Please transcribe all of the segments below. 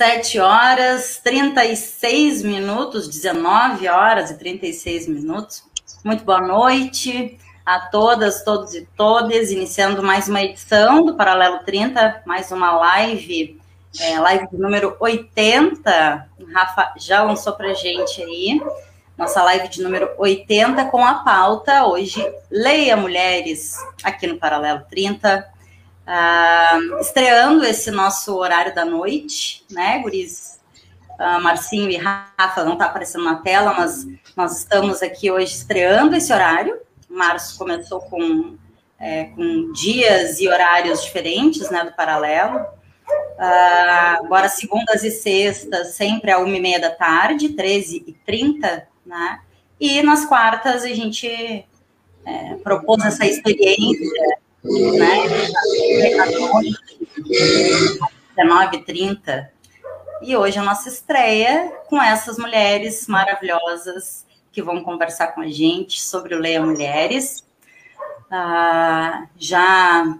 Sete horas, trinta e seis minutos, dezenove horas e trinta e seis minutos. Muito boa noite a todas, todos e todas, iniciando mais uma edição do Paralelo 30, mais uma live, é, live número 80. O Rafa já lançou para gente aí, nossa live de número 80, com a pauta hoje, Leia Mulheres, aqui no Paralelo 30. Ah, estreando esse nosso horário da noite, né, Guris? Uh, Marcinho e Rafa não está aparecendo na tela, mas nós estamos aqui hoje estreando esse horário, março começou com, é, com dias e horários diferentes, né, do paralelo. Uh, agora, segundas e sextas, sempre a uma e meia da tarde, 13 e 30, né? E nas quartas a gente é, propôs essa experiência, né? 19 e 30. E hoje a nossa estreia com essas mulheres maravilhosas que vão conversar com a gente sobre o Leia Mulheres. Ah, já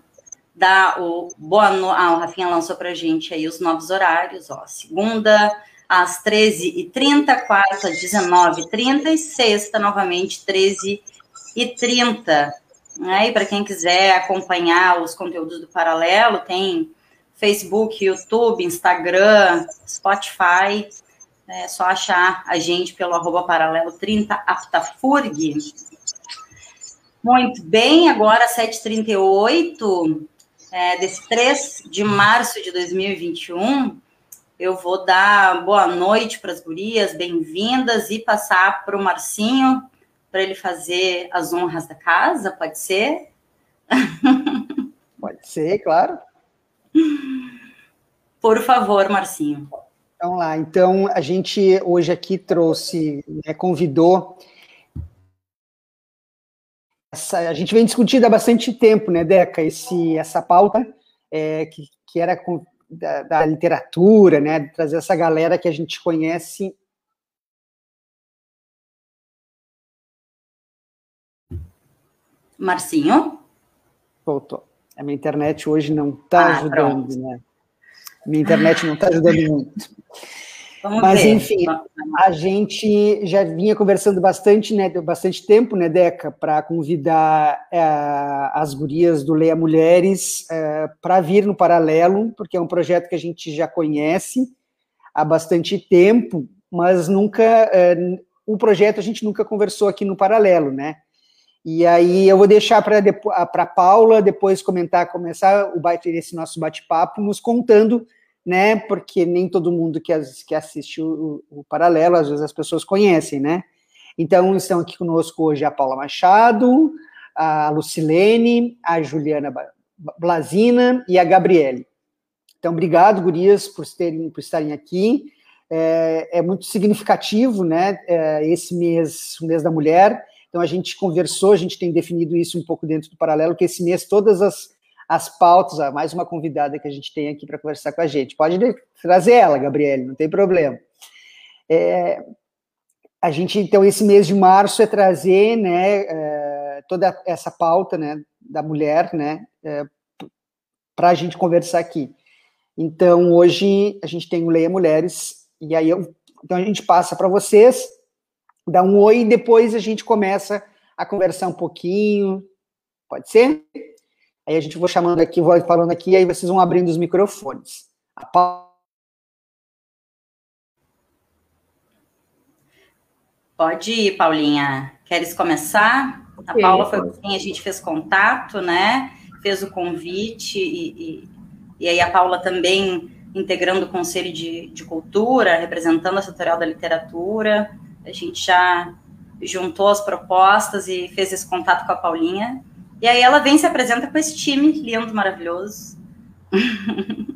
dá o boa no... ah, o Rafinha lançou para a gente aí os novos horários, ó, segunda às 13h30, quarta às 19h30 e sexta, novamente, 13h30. Né? E para quem quiser acompanhar os conteúdos do Paralelo, tem Facebook, YouTube, Instagram, Spotify, é só achar a gente pelo arroba paralelo 30 Aptafurg. Muito bem, agora 7h38, é, desse 3 de março de 2021, eu vou dar boa noite para as gurias, bem-vindas, e passar para o Marcinho, para ele fazer as honras da casa, pode ser? Pode ser, claro. Por favor, Marcinho. Vamos lá. Então, a gente hoje aqui trouxe, né, convidou. Essa, a gente vem discutindo há bastante tempo, né, Deca, esse, essa pauta é, que, que era com, da, da, literatura, né, trazer essa galera que a gente conhece. Marcinho? Voltou. A minha internet hoje não está ah, ajudando, pronto. né? Minha internet não está ajudando muito. Vamos Mas, ver. enfim, a gente já vinha conversando bastante, né, bastante tempo, né, Deca, para convidar é, as gurias do Leia Mulheres é, para vir no Paralelo, porque é um projeto que a gente já conhece há bastante tempo, mas nunca, é, o projeto a gente nunca conversou aqui no Paralelo, né? E aí eu vou deixar para a Paula depois comentar, começar o bate, esse nosso bate-papo, nos contando, né? Porque nem todo mundo que, que assiste o, o, Paralelo, às vezes as pessoas conhecem, né? Então estão aqui conosco hoje a Paula Machado, a Lucilene, a Juliana Blasina e a Gabriele. Então, obrigado, gurias, por, terem, por estarem aqui. É, é muito significativo, né? É, esse mês, o mês da mulher então a gente conversou, a gente tem definido isso um pouco dentro do paralelo, que esse mês todas as, as pautas, mais uma convidada que a gente tem aqui para conversar com a gente. Pode trazer ela, Gabriele, não tem problema. É, a gente, então, esse mês de março é trazer, né, é, toda essa pauta, né, da mulher, né, é, para a gente conversar aqui. Então, hoje a gente tem o Leia Mulheres, e aí eu, então a gente passa para vocês, dá um oi e depois a gente começa a conversar um pouquinho. Pode ser? Aí a gente vou chamando aqui, vou falando aqui, aí vocês vão abrindo os microfones. Pode ir, Paulinha. Queres começar? A Paula foi com quem a gente fez contato, né? Fez o convite e, e, e aí a Paula também integrando o Conselho de, de Cultura, representando a setorial da literatura. A gente já juntou as propostas e fez esse contato com a Paulinha. E aí ela vem se apresenta com esse time lindo, maravilhoso.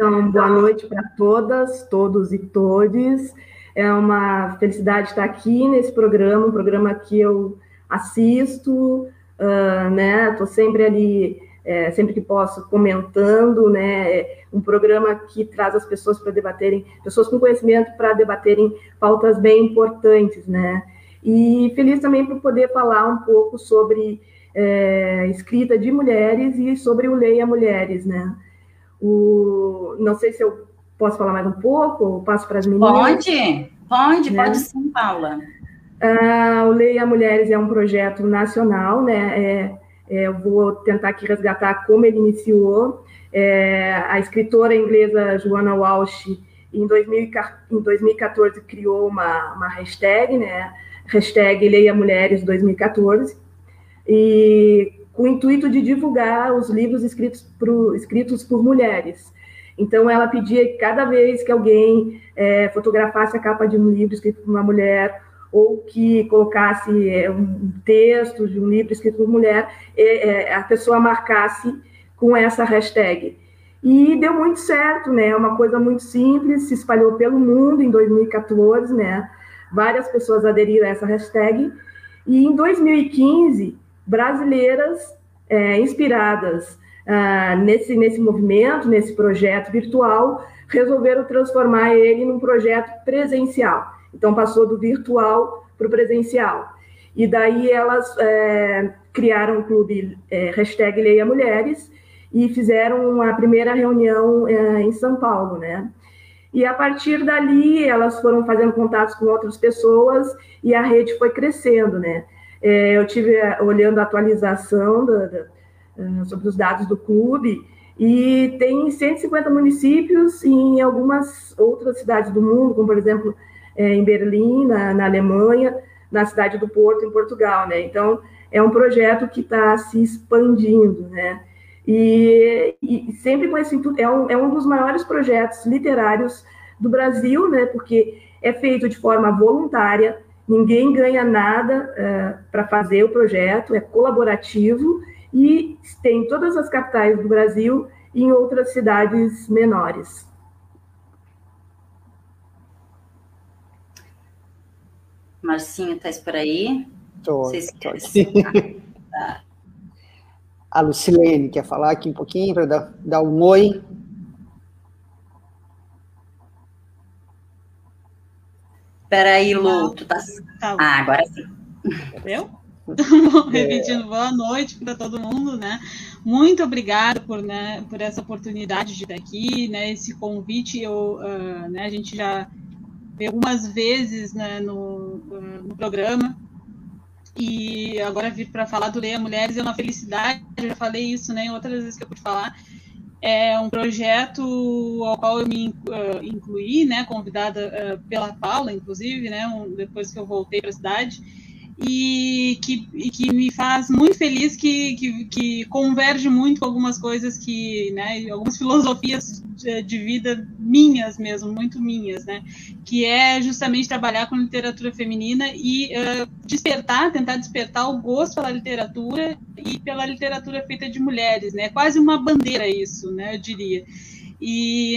Então, boa noite para todas, todos e todes. É uma felicidade estar aqui nesse programa, um programa que eu assisto, uh, né? Estou sempre ali é, sempre que posso, comentando, né? Um programa que traz as pessoas para debaterem, pessoas com conhecimento para debaterem pautas bem importantes, né? E feliz também por poder falar um pouco sobre é, escrita de mulheres e sobre o Leia Mulheres, né? O, não sei se eu posso falar mais um pouco, ou passo para as meninas. Pode, pode, né? pode sim, Paula. Ah, o Leia Mulheres é um projeto nacional, né? É, é, eu vou tentar aqui resgatar como ele iniciou. É, a escritora inglesa Joanna Walsh, em, 2014, criou uma, uma hashtag, né? Hashtag Leia Mulheres 2014, e com o intuito de divulgar os livros escritos, pro, escritos por mulheres. Então, ela pedia que cada vez que alguém é, fotografasse a capa de um livro escrito por uma mulher ou que colocasse é, um texto de um livro escrito por mulher, é, é, a pessoa marcasse com essa hashtag. E deu muito certo, né? Uma coisa muito simples, se espalhou pelo mundo em 2014, né? Várias pessoas aderiram a essa hashtag. E em 2015, brasileiras é, inspiradas ah, nesse, nesse movimento, nesse projeto virtual, resolveram transformar ele num projeto presencial. Então, passou do virtual para o presencial. E daí elas é, criaram o clube é, hashtag Leia Mulheres e fizeram a primeira reunião é, em São Paulo, né? E a partir dali elas foram fazendo contatos com outras pessoas e a rede foi crescendo, né? É, eu tive é, olhando a atualização da, da, é, sobre os dados do clube e tem 150 municípios em algumas outras cidades do mundo, como por exemplo em Berlim, na, na, Alemanha, na cidade do Porto, em Portugal, né? Então, é um projeto que está se expandindo, né? E, e, sempre com esse intuito, é um, é um dos maiores projetos literários do Brasil, né? Porque é feito de forma voluntária, ninguém ganha nada é, para fazer o projeto, é colaborativo e tem todas as capitais do Brasil e em outras cidades menores. Marcinho, tá por aí? Tô, tô aqui. tá. A Lucilene quer falar aqui um pouquinho para dar, dar um oi. Peraí, Lu, tu tá... tá ah, agora sim. Eu? Repetindo, boa noite para todo mundo, né? Muito obrigada por, né, por essa oportunidade de estar aqui, né? Esse convite, eu, uh, né, a gente já algumas vezes né, no, no programa. E agora vir para falar do Leia Mulheres é uma felicidade, eu já falei isso né, outras vezes que eu pude falar. É um projeto ao qual eu me uh, incluí, né, convidada uh, pela Paula, inclusive, né, depois que eu voltei para a cidade e que, e que me faz muito feliz, que, que, que, converge muito com algumas coisas que, né, algumas filosofias de, de, vida minhas mesmo, muito minhas, né, que é justamente trabalhar com literatura feminina e uh, despertar, tentar despertar o gosto pela literatura e pela literatura feita de mulheres, né, quase uma bandeira isso, né, eu diria. E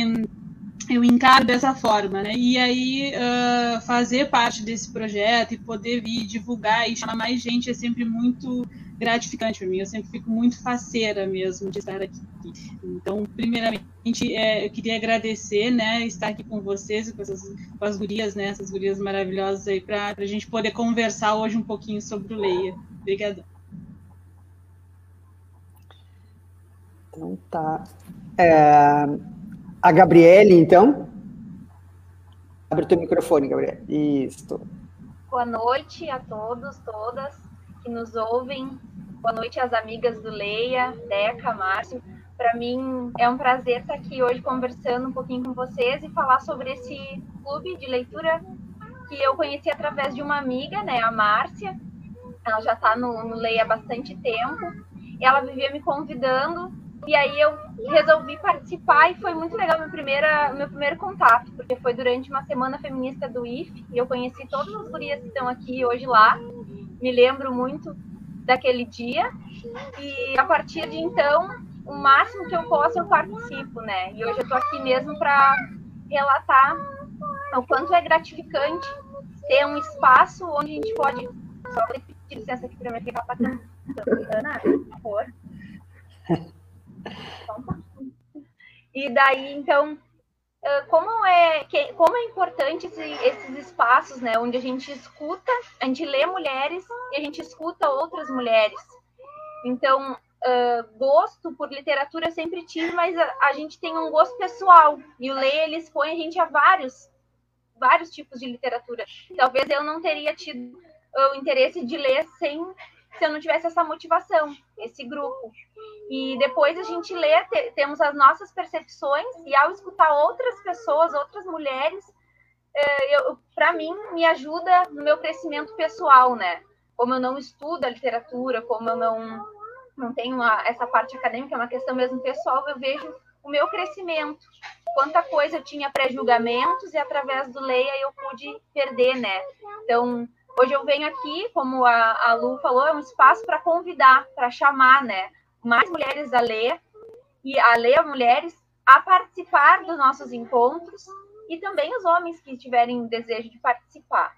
eu encaro dessa forma, né? E aí uh, fazer parte desse projeto e poder vir divulgar e chamar mais gente é sempre muito gratificante para mim. Eu sempre fico muito faceira mesmo de estar aqui. Então, primeiramente, é, eu queria agradecer, né, estar aqui com vocês e com, essas, com as gurias, né, essas gurias maravilhosas aí para a gente poder conversar hoje um pouquinho sobre o Leia. Obrigada. Então tá. É, a Gabriele, então. Abre o teu microfone, Gabriele. Isso. Boa noite a todos, todas que nos ouvem. Boa noite às amigas do Leia, Deca, Márcio. Para mim é um prazer estar aqui hoje conversando um pouquinho com vocês e falar sobre esse clube de leitura que eu conheci através de uma amiga, né, a Márcia. Ela já está no, no Leia há bastante tempo. Ela vivia me convidando e aí eu resolvi participar e foi muito legal meu, primeira, meu primeiro contato, porque foi durante uma semana feminista do IF e eu conheci todas as gurias que estão aqui hoje lá. Me lembro muito daquele dia. E a partir de então, o máximo que eu posso eu participo, né? E hoje eu estou aqui mesmo para relatar o quanto é gratificante ter um espaço onde a gente pode. Só pedir licença aqui para mim ficar passando. Ana, por favor. E daí, então, como é, como é importante esse, esses espaços, né, onde a gente escuta, a gente lê mulheres e a gente escuta outras mulheres. Então, uh, gosto por literatura eu sempre tive, mas a, a, gente tem um gosto pessoal e o Leia ele expõe a gente a vários, vários tipos de literatura. Talvez eu não teria tido o interesse de ler sem se eu não tivesse essa motivação, esse grupo. E depois a gente lê, te, temos as nossas percepções, e ao escutar outras pessoas, outras mulheres, é, para mim, me ajuda no meu crescimento pessoal, né? Como eu não estudo a literatura, como eu não, não tenho essa parte acadêmica, é uma questão mesmo pessoal, eu vejo o meu crescimento. Quanta coisa eu tinha pré-julgamentos e através do Leia eu pude perder, né? Então, Hoje eu venho aqui, como a, a Lu falou, é um espaço para convidar, para chamar, né? Mais mulheres a ler e a ler mulheres a participar dos nossos encontros e também os homens que tiverem desejo de participar.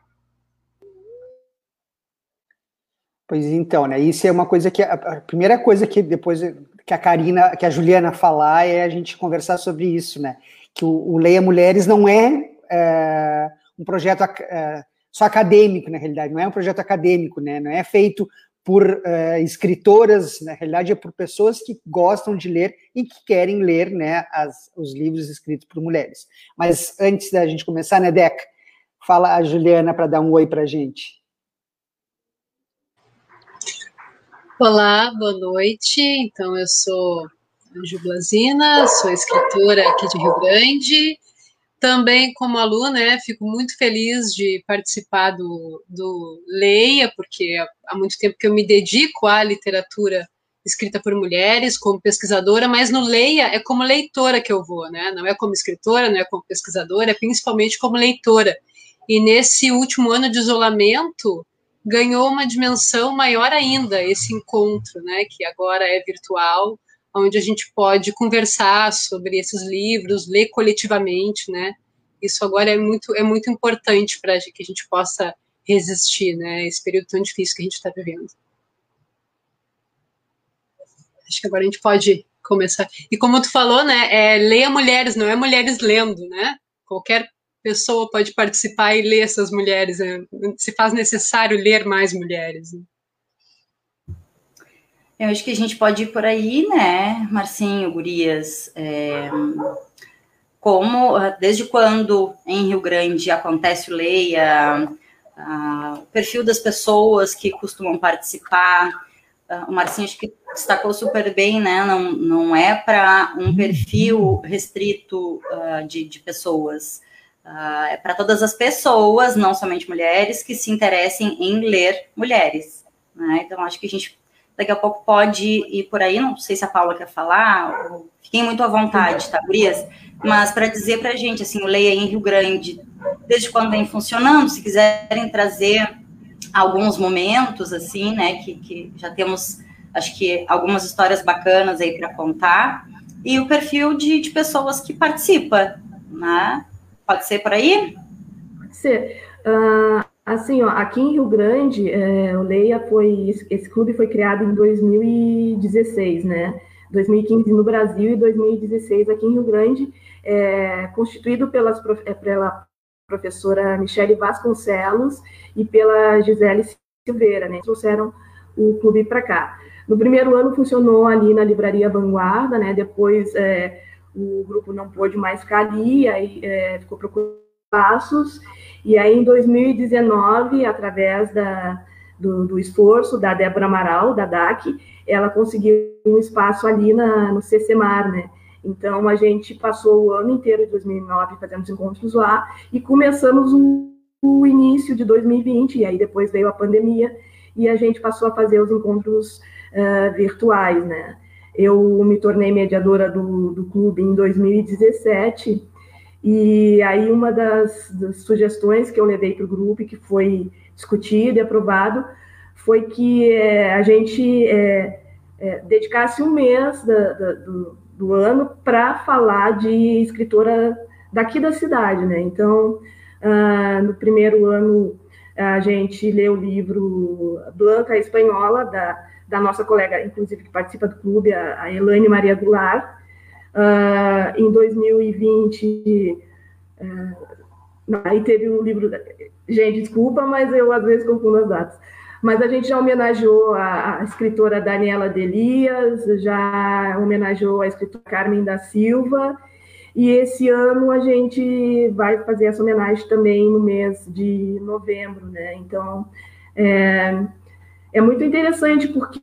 Pois então, né? Isso é uma coisa que a primeira coisa que depois que a Karina, que a Juliana falar é a gente conversar sobre isso, né? Que o, o Leia Mulheres não é, é um projeto é, só acadêmico, na realidade, não é um projeto acadêmico, né? Não é feito por uh, escritoras, na realidade é por pessoas que gostam de ler e que querem ler, né, as, os livros escritos por mulheres. Mas antes da gente começar, né, Deca, fala a Juliana para dar um oi para a gente. Olá, boa noite. Então, eu sou Anjo Blazina, sou escritora aqui de Rio Grande, também, como aluna, né, fico muito feliz de participar do, do Leia, porque há muito tempo que eu me dedico à literatura escrita por mulheres, como pesquisadora, mas no Leia é como leitora que eu vou, né? Não é como escritora, não é como pesquisadora, é principalmente como leitora. E nesse último ano de isolamento, ganhou uma dimensão maior ainda esse encontro, né? Que agora é virtual, onde a gente pode conversar sobre esses livros, ler coletivamente, né? Isso agora é muito, é muito importante para que a gente possa resistir, né? Esse período tão difícil que a gente está vivendo. Acho que agora a gente pode começar. E como tu falou, né? É, leia mulheres, não é mulheres lendo, né? Qualquer pessoa pode participar e ler essas mulheres. Né? Se faz necessário ler mais mulheres. Né? Eu acho que a gente pode ir por aí, né, Marcinho, Gurias? É, como, desde quando em Rio Grande acontece o Leia, o perfil das pessoas que costumam participar, o Marcinho acho que destacou super bem, né? Não, não é para um perfil restrito uh, de, de pessoas, uh, é para todas as pessoas, não somente mulheres, que se interessem em ler mulheres. Né? Então, acho que a gente daqui a pouco pode ir por aí, não sei se a Paula quer falar, fiquem muito à vontade, tá, Gurias? Mas para dizer para a gente, assim, o Leia em Rio Grande, desde quando vem funcionando, se quiserem trazer alguns momentos, assim, né, que, que já temos, acho que, algumas histórias bacanas aí para contar, e o perfil de, de pessoas que participam, né? Pode ser por aí? Pode ser. Uh, Assim, ó, aqui em Rio Grande, é, o Leia foi, esse clube foi criado em 2016, né? 2015 no Brasil e 2016 aqui em Rio Grande, é, constituído pelas, é, pela professora Michele Vasconcelos e pela Gisele Silveira, né? Trouxeram o clube para cá. No primeiro ano funcionou ali na Livraria Vanguarda, né? Depois é, o grupo não pôde mais ficar ali, aí é, ficou procurando passos e aí, em 2019, através da, do, do, esforço da Débora Amaral, da DAC, ela conseguiu um espaço ali na, no CCMAR, né? Então, a gente passou o ano inteiro de 2009 fazendo os encontros lá e começamos o, o início de 2020, e aí depois veio a pandemia e a gente passou a fazer os encontros uh, virtuais, né? Eu me tornei mediadora do, do clube em 2017 e aí uma das, das sugestões que eu levei para o grupo e que foi discutido e aprovado foi que é, a gente é, é, dedicasse um mês da, da, do, do, ano para falar de escritora daqui da cidade, né? Então, ah, no primeiro ano a gente leu o livro Blanca Espanhola da da nossa colega, inclusive, que participa do clube, a, a Elaine Maria Goulart. Uh, em 2020, uh, aí teve o livro. Gente, desculpa, mas eu às vezes confundo as datas. Mas a gente já homenageou a, a escritora Daniela Delias, já homenageou a escritora Carmen da Silva, e esse ano a gente vai fazer essa homenagem também no mês de novembro, né? Então, é, é muito interessante porque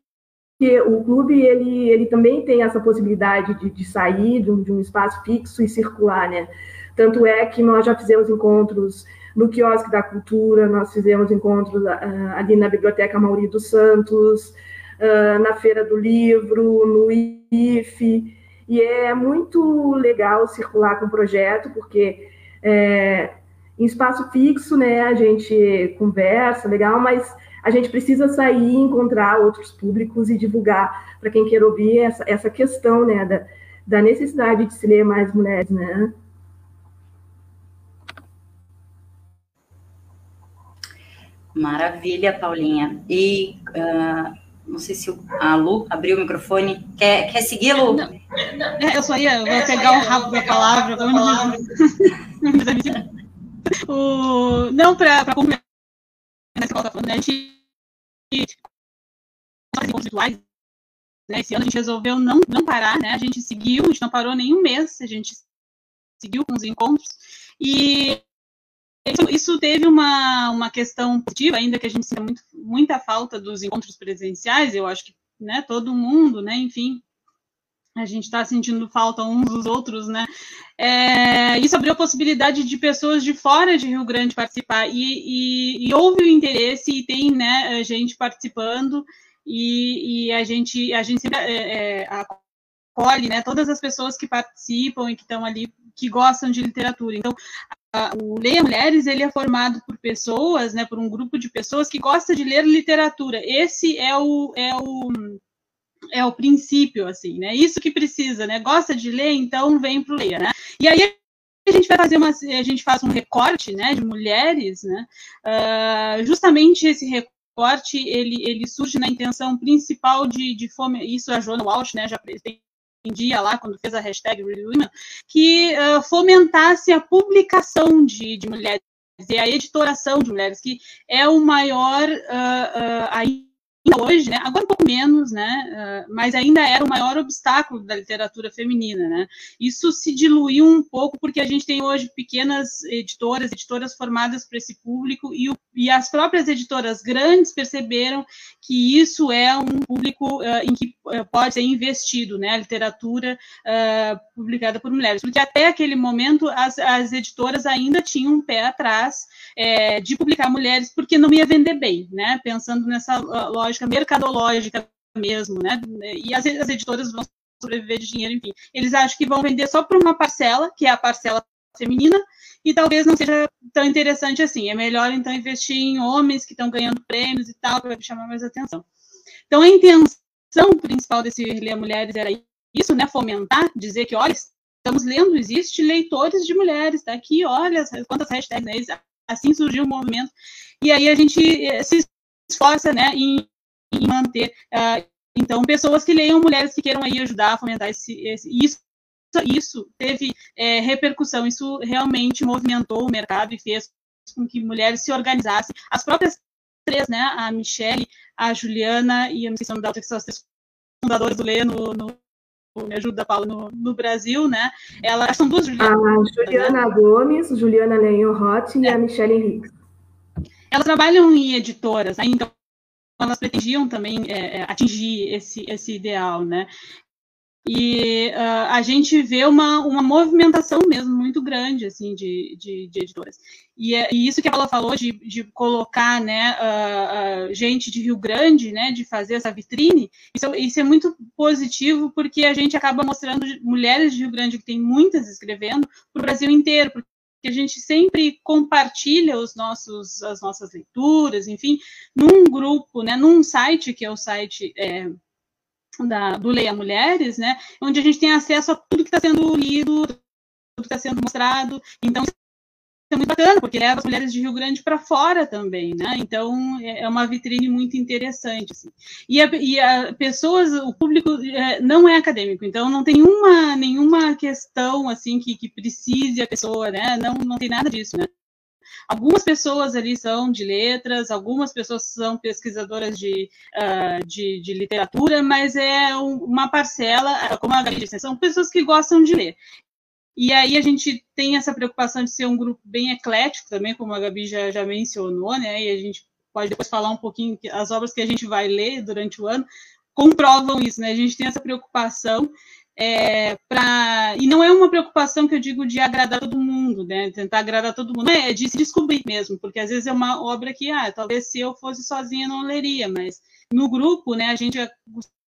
o clube ele, ele também tem essa possibilidade de, de sair de um, de um, espaço fixo e circular, né? Tanto é que nós já fizemos encontros no quiosque da cultura, nós fizemos encontros uh, ali na Biblioteca Mauri dos Santos, uh, na Feira do Livro, no IFE, e é muito legal circular com o projeto, porque é, em espaço fixo, né, a gente conversa, legal, mas a gente precisa sair e encontrar outros públicos e divulgar para quem quer ouvir essa, essa questão, né, da, da necessidade de se ler mais mulheres, né. Maravilha, Paulinha. E uh, não sei se a Lu abriu o microfone. Quer, quer seguir, Lu? Não, não, eu só ia, vou pegar o rabo da palavra. o, não, para complementar que ela está falando, né, a gente né, esse ano a gente resolveu não, não parar, né, a gente seguiu, a gente não parou nenhum mês, a gente seguiu com os encontros, e isso, isso, teve uma, uma questão positiva, ainda que a gente sinta muito, muita falta dos encontros presenciais, eu acho que né, todo mundo, né, enfim, a gente está sentindo falta uns dos outros, né? É, isso abriu a possibilidade de pessoas de fora de Rio Grande participar, e, e, e houve o interesse, e tem né, gente participando, e, e a gente, a gente sempre é, é, acolhe né, todas as pessoas que participam e que estão ali, que gostam de literatura. Então, o Leia Mulheres ele é formado por pessoas, né, por um grupo de pessoas que gosta de ler literatura. Esse é o, é o é o princípio, assim, né? Isso que precisa, né? Gosta de ler, então vem para o Leia, né? E aí a gente vai fazer uma, a gente faz um recorte, né, de mulheres, né? Uh, justamente esse recorte ele, ele surge na intenção principal de, de fome, isso a Joana Walsh, né, já tem dia lá, quando fez a hashtag Women, que uh, fomentasse a publicação de, de mulheres e a editoração de mulheres, que é o maior uh, uh, hoje, né, agora um pouco menos, né, uh, mas ainda era o maior obstáculo da literatura feminina, né. Isso se diluiu um pouco porque a gente tem hoje pequenas editoras, editoras formadas para esse público e, o, e, as próprias editoras grandes perceberam que isso é um público uh, em que uh, pode ser investido, né, a literatura publicada por mulheres, porque até aquele momento as, as editoras ainda tinham um pé atrás é, de publicar mulheres porque não ia vender bem, né, pensando nessa lógica lógica mercadológica mesmo, né? E as, as editoras vão sobreviver de dinheiro, enfim. Eles acham que vão vender só para uma parcela, que é a parcela feminina, e talvez não seja tão interessante assim. É melhor, então, investir em homens que estão ganhando prêmios e tal, para chamar mais atenção. Então, a intenção principal desse Ler Mulheres era isso, né? Fomentar, dizer que, olha, estamos lendo, existe leitores de mulheres, tá aqui, olha quantas hashtags, né? Assim surgiu o movimento. E aí a gente eh, se esforça, né, em e manter. Uh, então, pessoas que leiam, mulheres que queiram aí ajudar a fomentar esse, esse isso. Isso teve é, repercussão, isso realmente movimentou o mercado e fez com que mulheres se organizassem. As próprias três, né, a Michelle, a Juliana e a não sei se que são as três fundadoras do Lê no, no me ajuda, Paulo, no, no, Brasil, né? Elas são duas Juliana. A Juliana né? Gomes, Juliana Lenho Roth e a Michelle Henriques. Elas trabalham em editoras, né? então elas pretendiam também é, é, atingir esse, esse ideal, né? E uh, a gente vê uma, uma movimentação mesmo muito grande assim de, de, de editoras. E, é, e, isso que ela falou de, de colocar né, uh, uh, gente de Rio Grande, né, de fazer essa vitrine, isso, isso, é muito positivo porque a gente acaba mostrando mulheres de Rio Grande que tem muitas escrevendo para o Brasil inteiro, que a gente sempre compartilha os nossos, as nossas leituras, enfim, num grupo, né, num site que é o site é, da, do Leia Mulheres, né, onde a gente tem acesso a tudo que está sendo lido, tudo que está sendo mostrado. Então, é muito bacana, porque leva as mulheres de Rio Grande para fora também, né? Então é, é uma vitrine muito interessante. Assim. E, a, e a pessoas, o público é, não é acadêmico, então não tem uma, nenhuma questão assim que, que precise a pessoa, né? Não, não tem nada disso, né? Algumas pessoas ali são de letras, algumas pessoas são pesquisadoras de, uh, de, de, literatura, mas é uma parcela, como a Gabi disse, são pessoas que gostam de ler. E aí a gente tem essa preocupação de ser um grupo bem eclético também, como a Gabi já, já mencionou, né? E a gente pode depois falar um pouquinho as obras que a gente vai ler durante o ano comprovam isso, né? A gente tem essa preocupação é, pra... e não é uma preocupação que eu digo de agradar todo mundo, né? Tentar agradar todo mundo, é de se descobrir mesmo, porque às vezes é uma obra que, ah, talvez se eu fosse sozinha não leria, mas no grupo, né, a gente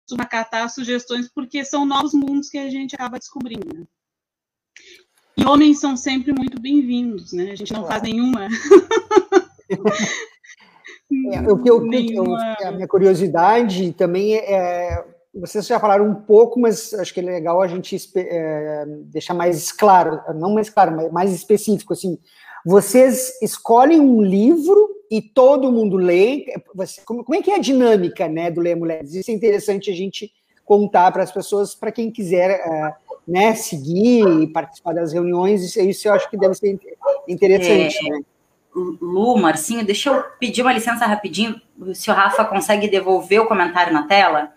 costuma catar sugestões porque são novos mundos que a gente acaba descobrindo. Né? E homens são sempre muito bem-vindos, né? A gente não faz nenhuma. é, o que eu, nenhuma... a minha curiosidade também é, é. Vocês já falaram um pouco, mas acho que é legal a gente é, deixar mais claro, não mais claro, mas mais específico. Assim, vocês escolhem um livro e todo mundo lê. Você, como, como, é que é a dinâmica né, do Ler Mulheres? Isso é interessante a gente contar para as pessoas, para quem quiser é, né, seguir e participar das reuniões, isso, isso eu acho que deve ser interessante, é, né? Lu, Marcinho, deixa eu pedir uma licença rapidinho, se o Rafa consegue devolver o comentário na tela.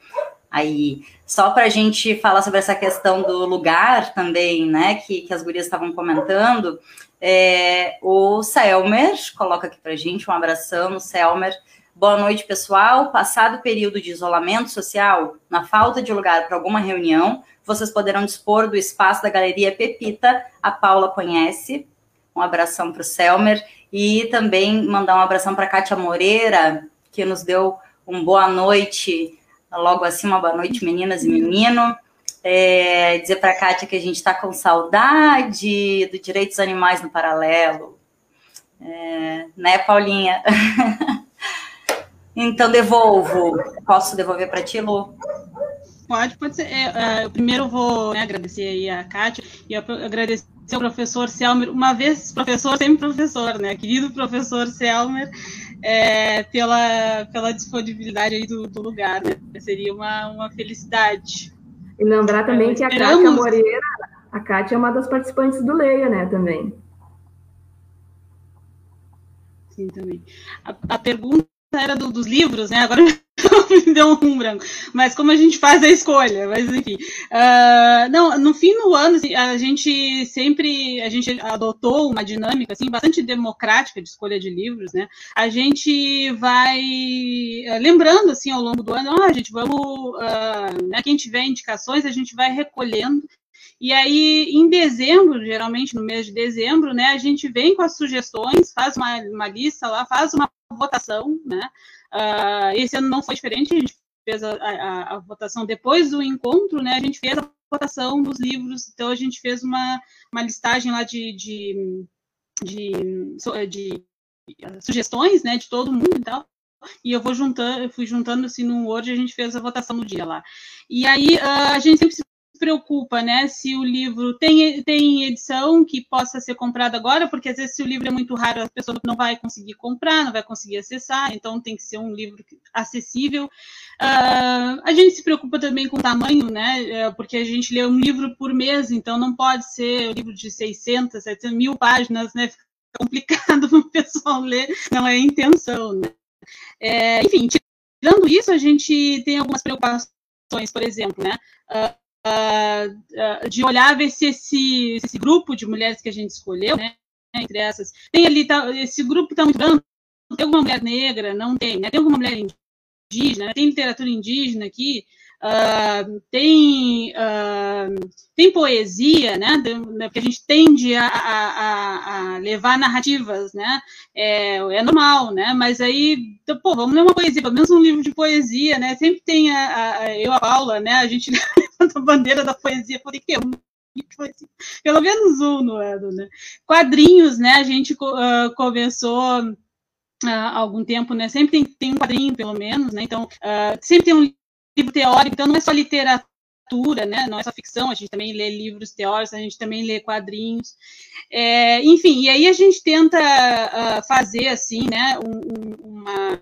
Aí, só para a gente falar sobre essa questão do lugar também, né, que, que as gurias estavam comentando, é, o Selmer coloca aqui para gente um abração, Selmer. Boa noite, pessoal. Passado o período de isolamento social, na falta de lugar para alguma reunião, vocês poderão dispor do espaço da Galeria Pepita. A Paula conhece. Um abração para o Selmer. E também mandar um abração para a Kátia Moreira, que nos deu um boa noite, logo assim, uma boa noite, meninas e menino. É, dizer para a Kátia que a gente está com saudade do Direitos Animais no Paralelo. É, né, Paulinha? então, devolvo. Posso devolver para ti, Lu? Pode, pode ser. É, é, primeiro eu vou né, agradecer aí a Kátia e agradecer ao professor Selmer, uma vez professor, sempre professor, né? Querido professor Selmer, é, pela, pela disponibilidade aí do, do lugar, né? Seria uma, uma felicidade. E lembrar também que a Kátia Moreira, a Kátia é uma das participantes do Leia, né, também. Sim, também. A, a pergunta era do, dos livros, né? Agora me deu um branco. Mas como a gente faz a escolha, mas enfim. Uh, não, no fim do ano, assim, a gente sempre a gente adotou uma dinâmica assim, bastante democrática de escolha de livros, né? A gente vai uh, lembrando assim ao longo do ano, ah, a gente vamos, uh, né, quem tiver indicações, a gente vai recolhendo e aí, em dezembro, geralmente no mês de dezembro, né, a gente vem com as sugestões, faz uma, uma lista lá, faz uma votação, né? Uh, esse ano não foi diferente, a gente fez a, a, a, votação depois do encontro, né? A gente fez a votação dos livros, então a gente fez uma, uma listagem lá de, de, de, de sugestões, né? De todo mundo e tal e eu vou juntando, eu fui juntando assim no Word, a gente fez a votação no dia lá. E aí uh, a gente sempre se preocupa, né, se o livro tem, tem edição que possa ser comprada agora, porque às vezes se o livro é muito raro, a pessoa não vai conseguir comprar, não vai conseguir acessar, então tem que ser um livro acessível. Uh, a gente se preocupa também com o tamanho, né, é, porque a gente lê um livro por mês, então não pode ser um livro de 600, 700 mil páginas, né, fica complicado para o pessoal ler, não é a intenção, né. É, enfim, tirando isso, a gente tem algumas preocupações, por exemplo, né, uh, uh, de olhar ver se esse, esse grupo de mulheres que a gente escolheu, né, entre essas, tem ali, tá, esse grupo está muito grande, tem alguma mulher negra? Não tem, né? Tem alguma mulher indígena? Tem literatura indígena aqui? Uh, tem, uh, tem poesia, né? né? Porque a gente tende a, a, a levar narrativas, né? É, é, normal, né? Mas aí, então, pô, vamos ler uma poesia, pelo menos um livro de poesia, né? Sempre tem a, a eu, a Paula, né? A gente a bandeira da poesia, falei que é um pelo menos um no ano, né? Quadrinhos, né? A gente uh, começou há algum tempo, né? Sempre tem, tem um quadrinho, pelo menos, né? Então, sempre tem um livro teórico, então não é só literatura, né? Não é só ficção, a gente também lê livros teóricos, a gente também lê quadrinhos. É, enfim, e aí a gente tenta uh, fazer, assim, né, um, uma,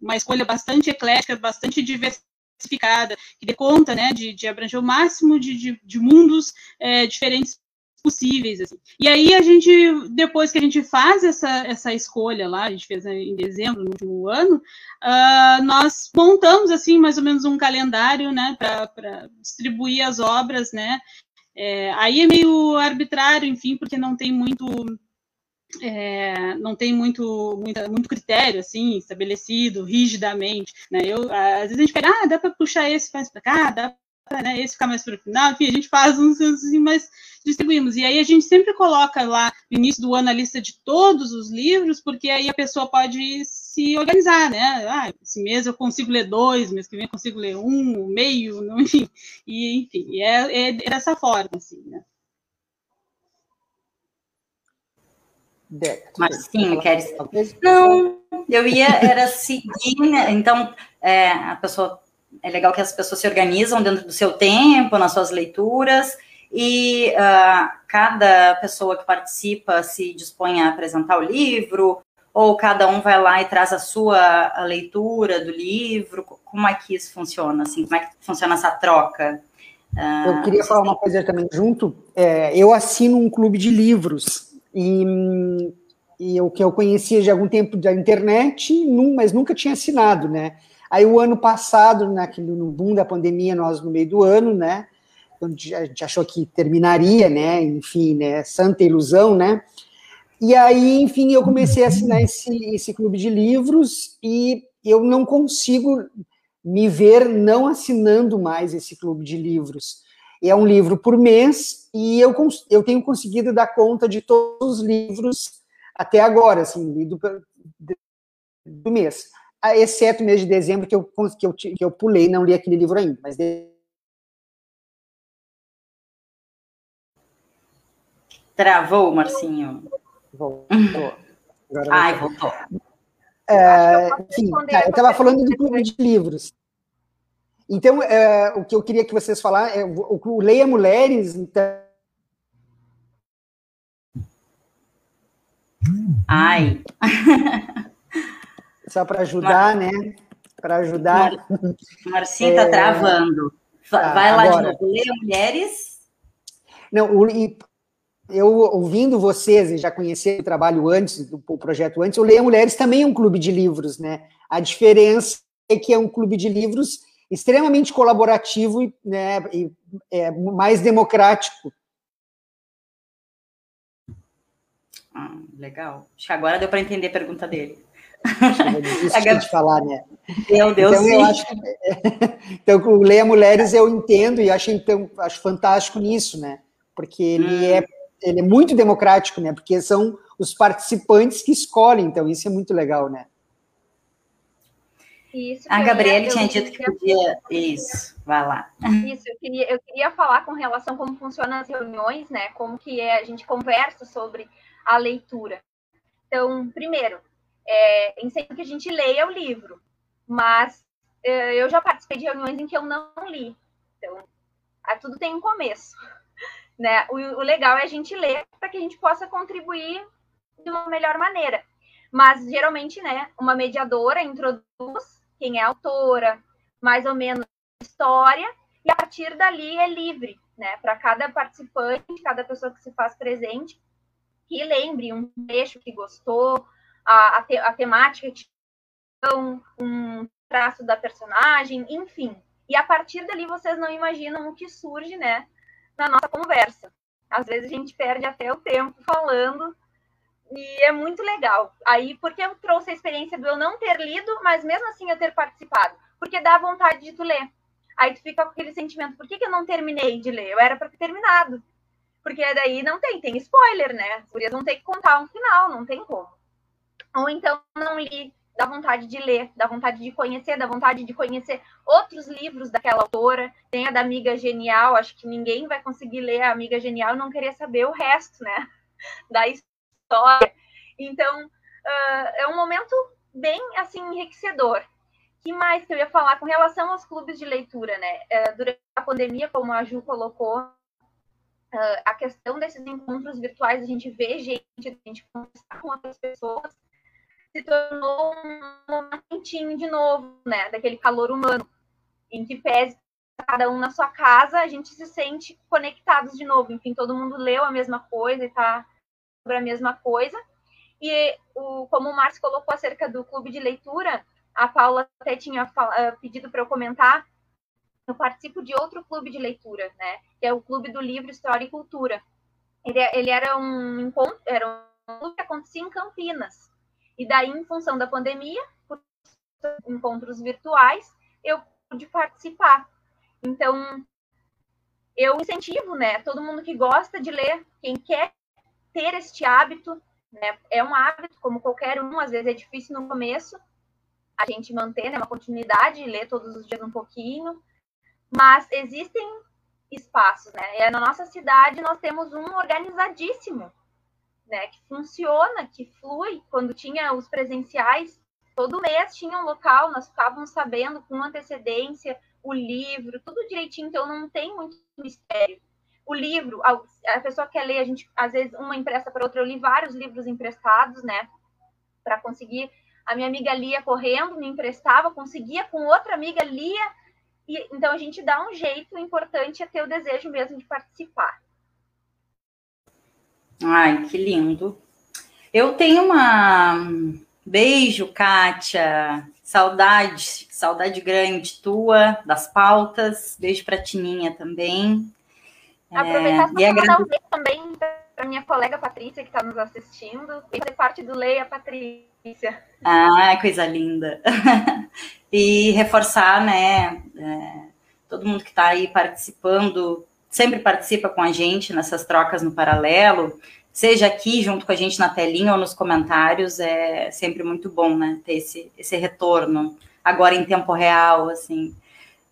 uma escolha bastante eclética, bastante diversificada, que dê conta, né, de, de abranger o máximo de, de, de mundos é, diferentes possíveis. Assim. E aí a gente, depois que a gente faz essa, essa escolha lá, a gente fez em dezembro, no último ano, uh, nós montamos assim mais ou menos um calendário, né, para distribuir as obras, né. É, aí é meio arbitrário, enfim, porque não tem muito é, não tem muito, muita, muito critério assim estabelecido rigidamente, né? Eu às vezes a gente pega, ah, dá para puxar esse mais para cá, dá né, esse ficar mais para o final, enfim, a gente faz uns assim, mas distribuímos. E aí a gente sempre coloca lá no início do ano a lista de todos os livros, porque aí a pessoa pode se organizar, né? Ah, esse mês eu consigo ler dois, mês que vem eu consigo ler um, meio, não, enfim. E, enfim, é, é dessa forma, assim, né? Sim, queres... Não, eu ia era seguir, né? então é, a pessoa é legal que as pessoas se organizam dentro do seu tempo, nas suas leituras, e uh, cada pessoa que participa se dispõe a apresentar o livro, ou cada um vai lá e traz a sua a leitura do livro? Como é que isso funciona? Assim, como é que funciona essa troca? Uh, eu queria falar uma coisa também junto. É, eu assino um clube de livros e, e o que eu conhecia de algum tempo da internet, mas nunca tinha assinado, né? Aí o ano passado, naquele, no boom da pandemia, nós no meio do ano, né? A gente achou que terminaria, né? Enfim, né? Santa ilusão, né? E aí, enfim, eu comecei a assinar esse, esse clube de livros e eu não consigo me ver não assinando mais esse clube de livros. É um livro por mês e eu, eu tenho conseguido dar conta de todos os livros até agora, assim, lido do mês. Ah, exceto o mês de dezembro, que eu, que eu, que eu pulei, não li aquele livro ainda, mas... De... Travou, Marcinho? Voltou. Agora Ai, voltou. É, enfim, tá, eu estava falando do clube de livros. Então, é, o que eu queria que vocês falassem é o, o Leia Mulheres, então... Ai. Só para ajudar, Mar... né? Para ajudar. Mar... Marcinha está é... travando. Tá, Vai lá agora. de novo. Leia Mulheres. Não, o, eu ouvindo vocês e já conhecendo o trabalho antes, do projeto antes, o Leia Mulheres também é um clube de livros, né? A diferença é que é um clube de livros extremamente colaborativo e, né, e é, mais democrático. Ah, legal. Acho que agora deu para entender a pergunta dele. Acabei de falar, né? Meu Deus, então, sim. eu acho que, então, o Leia Mulheres eu entendo e acho, então, acho fantástico nisso, né? Porque ele, hum. é, ele é muito democrático, né? Porque são os participantes que escolhem, então isso é muito legal, né? Isso, a Gabriele tinha dito que podia. Isso, vai lá. Isso, eu queria, eu queria falar com relação a como funcionam as reuniões, né? Como que é, a gente conversa sobre a leitura. Então, primeiro, é, incentivo que a gente leia o livro, mas é, eu já participei de reuniões em que eu não li. Então, tudo tem um começo. Né? O, o legal é a gente ler para que a gente possa contribuir de uma melhor maneira. Mas, geralmente, né, uma mediadora introduz quem é autora, mais ou menos história, e a partir dali é livre, né, para cada participante, cada pessoa que se faz presente, que lembre um trecho que gostou, a, a, te, a temática que um traço da personagem, enfim. E a partir dali vocês não imaginam o que surge, né, na nossa conversa. Às vezes a gente perde até o tempo falando e é muito legal. Aí, porque eu trouxe a experiência do eu não ter lido, mas mesmo assim eu ter participado? Porque dá vontade de tu ler. Aí tu fica com aquele sentimento, por que, que eu não terminei de ler? Eu era para ter terminado. Porque daí não tem, tem spoiler, né? As gurias vão ter que contar um final, não tem como. Ou então não li, dá vontade de ler, dá vontade de conhecer, dá vontade de conhecer outros livros daquela autora. Tem a da Amiga Genial, acho que ninguém vai conseguir ler a Amiga Genial e não querer saber o resto, né? Da história. Então, uh, é um momento bem, assim, enriquecedor. que mais que eu ia falar com relação aos clubes de leitura, né? É, durante a pandemia, como a Ju colocou, uh, a questão desses encontros virtuais, a gente vê gente, a gente conversar com outras pessoas, se tornou um momentinho de novo, né? Daquele calor humano, em que pese cada um na sua casa, a gente se sente conectados de novo. Enfim, todo mundo leu a mesma coisa e está sobre a mesma coisa. E o, como o Márcio colocou acerca do clube de leitura, a Paula até tinha uh, pedido para eu comentar eu participo de outro clube de leitura, né? Que é o Clube do Livro, História e Cultura. Ele, ele era um encontro, era um clube que acontecia em Campinas. E daí, em função da pandemia, por encontros virtuais, eu pude participar. Então, eu incentivo, né? Todo mundo que gosta de ler, quem quer ter este hábito, né? É um hábito, como qualquer um, às vezes é difícil no começo, a gente manter né, uma continuidade, ler todos os dias um pouquinho, mas existem espaços, né? E na nossa cidade nós temos um organizadíssimo, né? Que funciona, que flui. Quando tinha os presenciais, todo mês tinha um local, nós ficávamos sabendo com antecedência o livro, tudo direitinho, então não tem muito mistério. O livro, a pessoa quer ler, a gente às vezes uma empresta para outra. Eu li vários livros emprestados, né? Para conseguir. A minha amiga lia correndo, me emprestava, conseguia com outra amiga lia e, então a gente dá um jeito, o importante é ter o desejo mesmo de participar. Ai, que lindo. Eu tenho uma beijo, Kátia. Saudade, saudade grande tua, das pautas. Beijo para Tininha também. Aproveitar é, para mandar um beijo também para minha colega Patrícia, que está nos assistindo, e fazer parte do Leia Patrícia. Ah, coisa linda. e reforçar, né? É, todo mundo que está aí participando, sempre participa com a gente nessas trocas no paralelo, seja aqui junto com a gente na telinha ou nos comentários, é sempre muito bom, né? Ter esse, esse retorno, agora em tempo real, assim.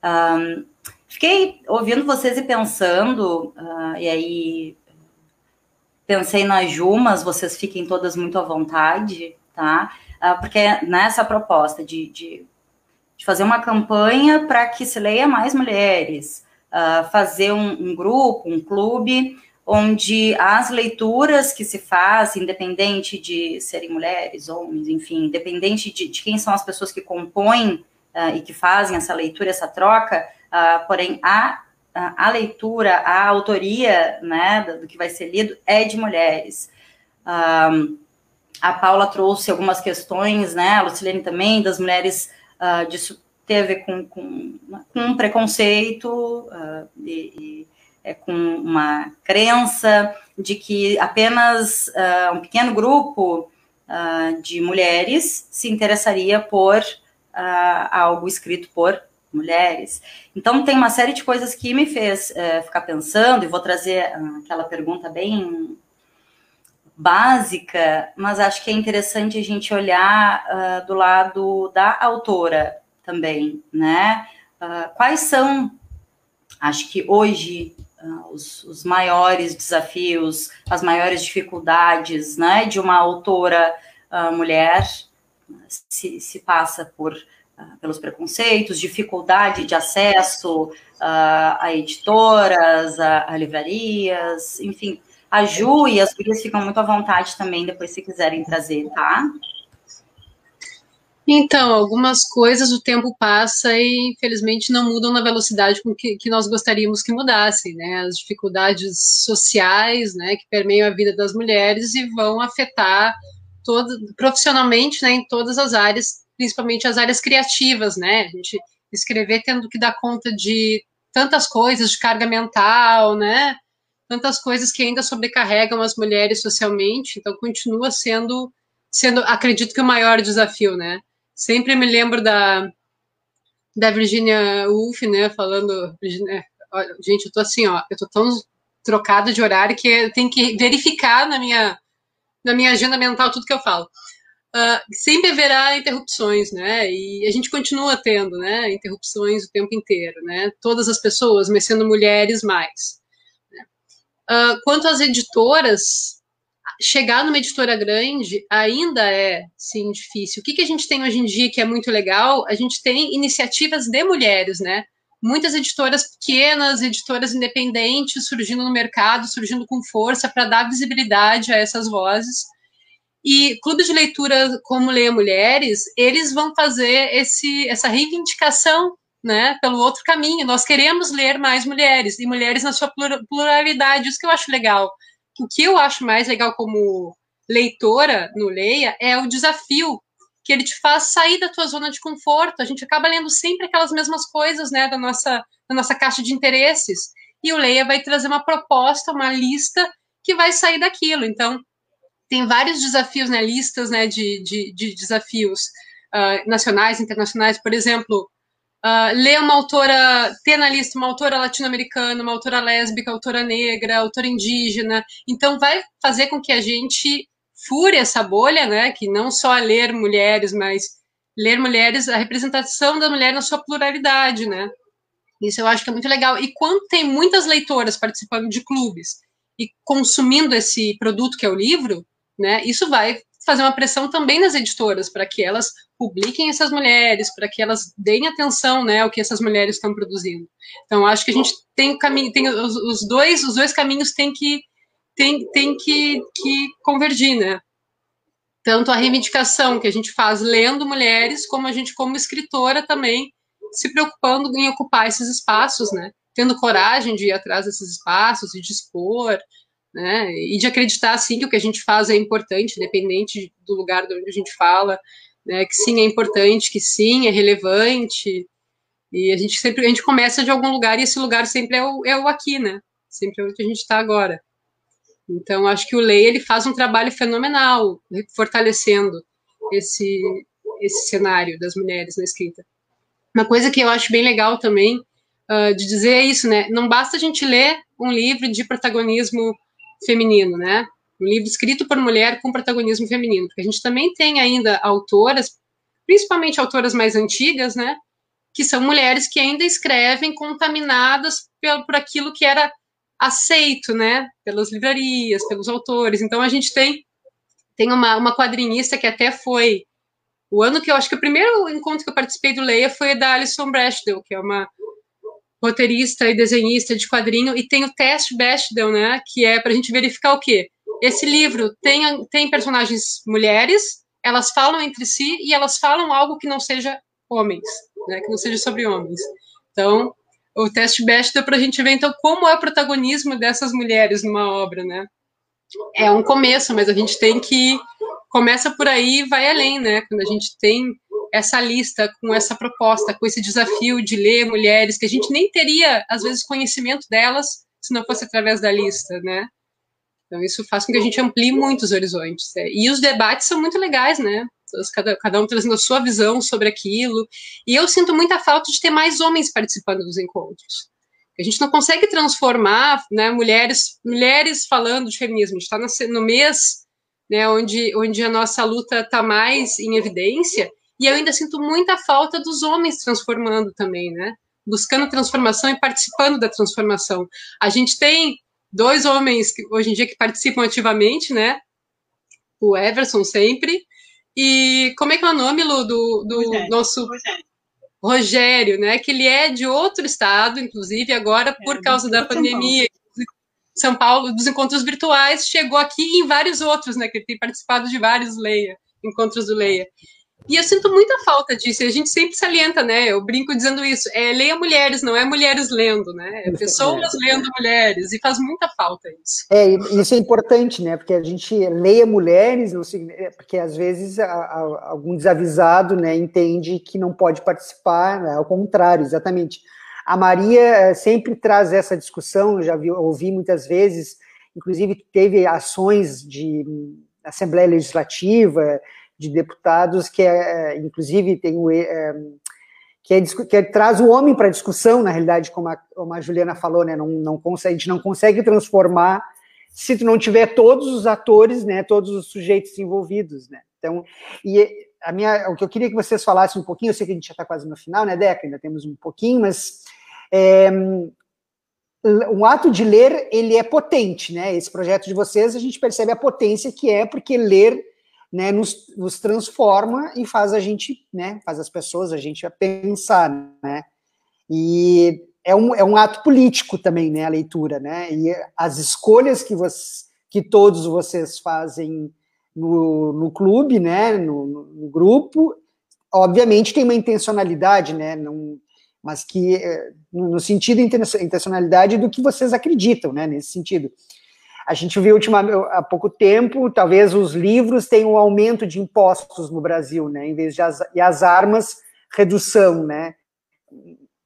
Um, fiquei ouvindo vocês e pensando, uh, e aí pensei nas Jumas, vocês fiquem todas muito à vontade, tá? Uh, porque nessa proposta de, de de fazer uma campanha para que se leia mais mulheres, uh, fazer um, um, grupo, um clube, onde as leituras que se faz, independente de serem mulheres, homens, enfim, independente de, de quem são as pessoas que compõem uh, e que fazem essa leitura, essa troca, uh, porém a, a, leitura, a autoria né, do, que vai ser lido é de mulheres. a Paula trouxe algumas questões, né, a Lucilene também, das mulheres uh, disso teve com, com, com um preconceito uh, e, e é, com uma crença de que apenas uh, um pequeno grupo de mulheres se interessaria por algo escrito por mulheres. Então, tem uma série de coisas que me fez ficar pensando, e vou trazer aquela pergunta bem básica, mas acho que é interessante a gente olhar uh, do lado da autora também, né? Uh, quais são, acho que hoje, uh, os, os, maiores desafios, as maiores dificuldades, né, de uma autora mulher, se, se passa por pelos preconceitos, dificuldade de acesso a editoras, a, a livrarias, enfim, a Ju e as gurias ficam muito à vontade também, depois se quiserem trazer, tá? Então, algumas coisas o tempo passa e infelizmente não mudam na velocidade com que, que nós gostaríamos que mudassem, né? As dificuldades sociais, né, que permeiam a vida das mulheres e vão afetar todo, profissionalmente, né, em todas as áreas, principalmente as áreas criativas, né? A gente escrever tendo que dar conta de tantas coisas, de carga mental, né? tantas coisas que ainda sobrecarregam as mulheres socialmente, então continua sendo, sendo acredito que o maior desafio, né? Sempre me lembro da, da Virginia Woolf, né, falando, Virginia, gente, eu tô assim, ó, eu tô tão trocada de horário que eu tenho que verificar na minha, na minha agenda mental tudo que eu falo. Uh, sempre haverá interrupções, né? E a gente continua tendo, né? Interrupções o tempo inteiro, né? Todas as pessoas, mas sendo mulheres mais. Uh, quanto às editoras, chegar numa editora grande ainda é, sim, difícil. O que, que a gente tem hoje em dia que é muito legal? A gente tem iniciativas de mulheres, né? Muitas editoras pequenas, editoras independentes surgindo no mercado, surgindo com força para dar visibilidade a essas vozes. E clubes de leitura como Leia Mulheres, eles vão fazer esse, essa reivindicação né, pelo outro caminho. Nós queremos ler mais mulheres, e mulheres na sua pluralidade, isso que eu acho legal o que eu acho mais legal como leitora no Leia é o desafio que ele te faz sair da tua zona de conforto. A gente acaba lendo sempre aquelas mesmas coisas, né, da nossa, da nossa caixa de interesses. E o Leia vai trazer uma proposta, uma lista que vai sair daquilo. Então, tem vários desafios, né, listas, né, de, de, de desafios uh, nacionais, internacionais. Por exemplo, Uh, ler uma autora, ter na lista uma autora latino-americana, uma autora lésbica, autora negra, autora indígena. Então, vai fazer com que a gente fure essa bolha, né? Que não só ler mulheres, mas ler mulheres, a representação da mulher na sua pluralidade, né? Isso eu acho que é muito legal. E quando tem muitas leitoras participando de clubes e consumindo esse produto que é o livro, né? Isso vai fazer uma pressão também nas editoras para que elas publiquem essas mulheres, para que elas deem atenção, né, ao que essas mulheres estão produzindo. Então, acho que a gente tem caminho, tem os, os dois, os dois caminhos têm que tem, tem que, que convergir, né? Tanto a reivindicação que a gente faz lendo mulheres, como a gente, como escritora, também se preocupando em ocupar esses espaços, né? Tendo coragem de ir atrás desses espaços e de expor, né? E de acreditar, sim, que o que a gente faz é importante, independente do lugar de onde a gente fala, né? Que sim, é importante, que sim, é relevante. E a gente sempre, a gente começa de algum lugar e esse lugar sempre é o, é o aqui, né? Sempre é onde a gente está agora. Então, acho que o Lei, ele faz um trabalho fenomenal, fortalecendo esse, esse cenário das mulheres na escrita. Uma coisa que eu acho bem legal também uh, de dizer é isso, né? Não basta a gente ler um livro de protagonismo feminino, né? Um livro escrito por mulher com protagonismo feminino, porque a gente também tem ainda autoras, principalmente autoras mais antigas, né? Que são mulheres que ainda escrevem contaminadas por, por aquilo que era aceito, né? Pelas livrarias, pelos autores. Então a gente tem tem uma, uma quadrinista que até foi o ano que eu acho que o primeiro encontro que eu participei do Leia foi da Alison Bechdel, que é uma roteirista e desenhista de quadrinho, e tem o teste Bechdel, né, que é para a gente verificar o quê? Esse livro tem, tem personagens mulheres, elas falam entre si e elas falam algo que não seja homens, né, que não seja sobre homens. Então, o teste Bechdel para a gente ver, então, como é o protagonismo dessas mulheres numa obra, né? É um começo, mas a gente tem que começa por aí e vai além, né? Quando a gente tem essa lista, com essa proposta, com esse desafio de ler mulheres, que a gente nem teria, às vezes, conhecimento delas se não fosse através da lista, né? Então, isso faz com que a gente amplie muito os horizontes. É. E os debates são muito legais, né? Cada, cada um trazendo a sua visão sobre aquilo. E eu sinto muita falta de ter mais homens participando dos encontros. A gente não consegue transformar né, mulheres, mulheres falando de feminismo. A gente está no mês né, onde, onde a nossa luta está mais em evidência e eu ainda sinto muita falta dos homens transformando também, né? Buscando transformação e participando da transformação. A gente tem dois homens que, hoje em dia que participam ativamente, né? O Everson sempre. E como é que é o nome, Lu, do, do Rogério. nosso Rogério. Rogério, né? Que ele é de outro estado, inclusive, agora é, por causa da pandemia. São Paulo, dos encontros virtuais, chegou aqui e em vários outros, né? Que ele tem participado de vários Leia, encontros do Leia. E eu sinto muita falta disso, e a gente sempre salienta, né? Eu brinco dizendo isso, é leia mulheres, não é mulheres lendo, né? É pessoas é. lendo mulheres, e faz muita falta isso. É, isso é importante, né? Porque a gente leia mulheres, não é, porque às vezes a, a, algum desavisado né, entende que não pode participar, né? ao contrário, exatamente. A Maria eh, sempre traz essa discussão, eu já vi, ouvi muitas vezes, inclusive teve ações de Assembleia Legislativa, de deputados que é, é inclusive tem o é, que, é, que é, traz o homem para a discussão, na realidade, como a, como a Juliana falou, né, não, não consegue, a gente não consegue transformar se tu não tiver todos os atores, né, todos os sujeitos envolvidos, né. Então, e a minha, o que eu queria que vocês falassem um pouquinho, eu sei que a gente já está quase no final, né, Deca, ainda temos um pouquinho, mas é, um ato de ler, ele é potente, né? Esse projeto de vocês, a gente percebe a potência que é, porque ler né, nos, nos transforma e faz a gente, né, faz as pessoas, a gente a pensar, né? E é um, é um ato político também, né, a leitura, né? E as escolhas que, você, que todos vocês fazem no, no clube, né, no, no grupo, obviamente tem uma intencionalidade, né? Não, mas que eh, no sentido intencionalidade do que vocês acreditam, né, nesse sentido. A gente viu ultimamente, há pouco tempo, talvez os livros tenham um aumento de impostos no Brasil, né, em vez de as, e as armas, redução, né,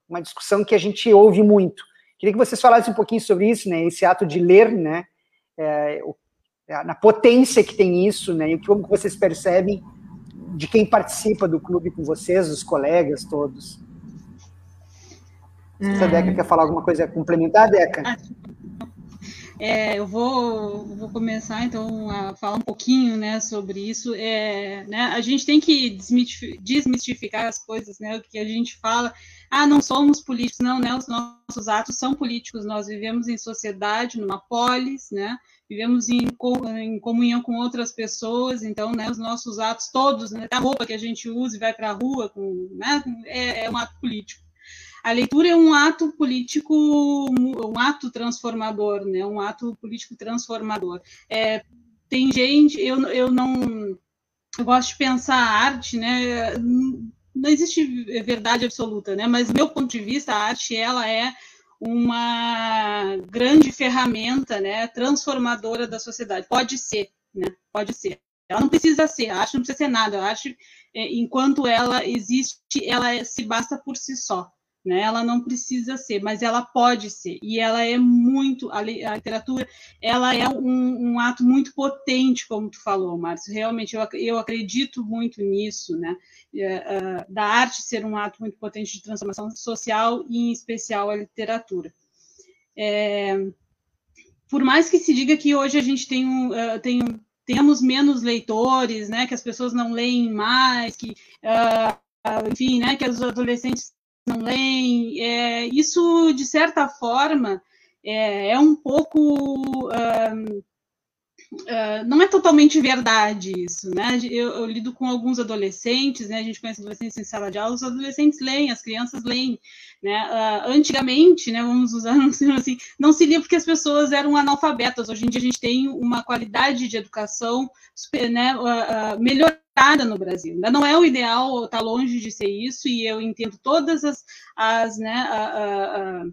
uma discussão que a gente ouve muito. Queria que vocês falassem um pouquinho sobre isso, né, esse ato de ler, né, é, na potência que tem isso, né, e como vocês percebem de quem participa do clube com vocês, os colegas todos. Se a Deca quer falar alguma coisa complementar, Deca? É, eu vou, vou começar então a falar um pouquinho né, sobre isso. É, né, a gente tem que desmistificar as coisas, né, o que a gente fala. Ah, não somos políticos, não, né? Os nossos atos são políticos. Nós vivemos em sociedade, numa polis, né? Vivemos em, em comunhão com outras pessoas, então, né? Os nossos atos todos, né? A roupa que a gente usa e vai para a rua, com, né? É, é um ato político a leitura é um ato político, um ato transformador, né? Um ato político transformador. É, tem gente, eu, eu não, eu gosto de pensar a arte, né? Não existe verdade absoluta, né? Mas meu ponto de vista, a arte ela é uma grande ferramenta, né? Transformadora da sociedade. Pode ser, né? Pode ser. Ela não precisa ser, a arte não precisa ser nada. A arte, é, enquanto ela existe, ela se basta por si só né? Ela não precisa ser, mas ela pode ser. E ela é muito a, literatura, ela é um, um, ato muito potente, como tu falou, Márcio. Realmente eu, eu acredito muito nisso, né? Uh, da arte ser um ato muito potente de transformação social e em especial a literatura. É, por mais que se diga que hoje a gente tem um, uh, tem um temos menos leitores, né? Que as pessoas não leem mais, que uh, enfim, né, que os adolescentes não leem. É, isso, de certa forma, é, é um pouco. Um, Uh, não é totalmente verdade isso, né? Eu, eu, lido com alguns adolescentes, né? A gente conhece adolescentes em sala de aula, os adolescentes leem, as crianças leem, né? Uh, antigamente, né? Vamos usar assim, não se lia porque as pessoas eram analfabetas. Hoje em dia a gente tem uma qualidade de educação, né? Uh, melhorada no Brasil. Ainda não é o ideal, está longe de ser isso, e eu entendo todas as, as né?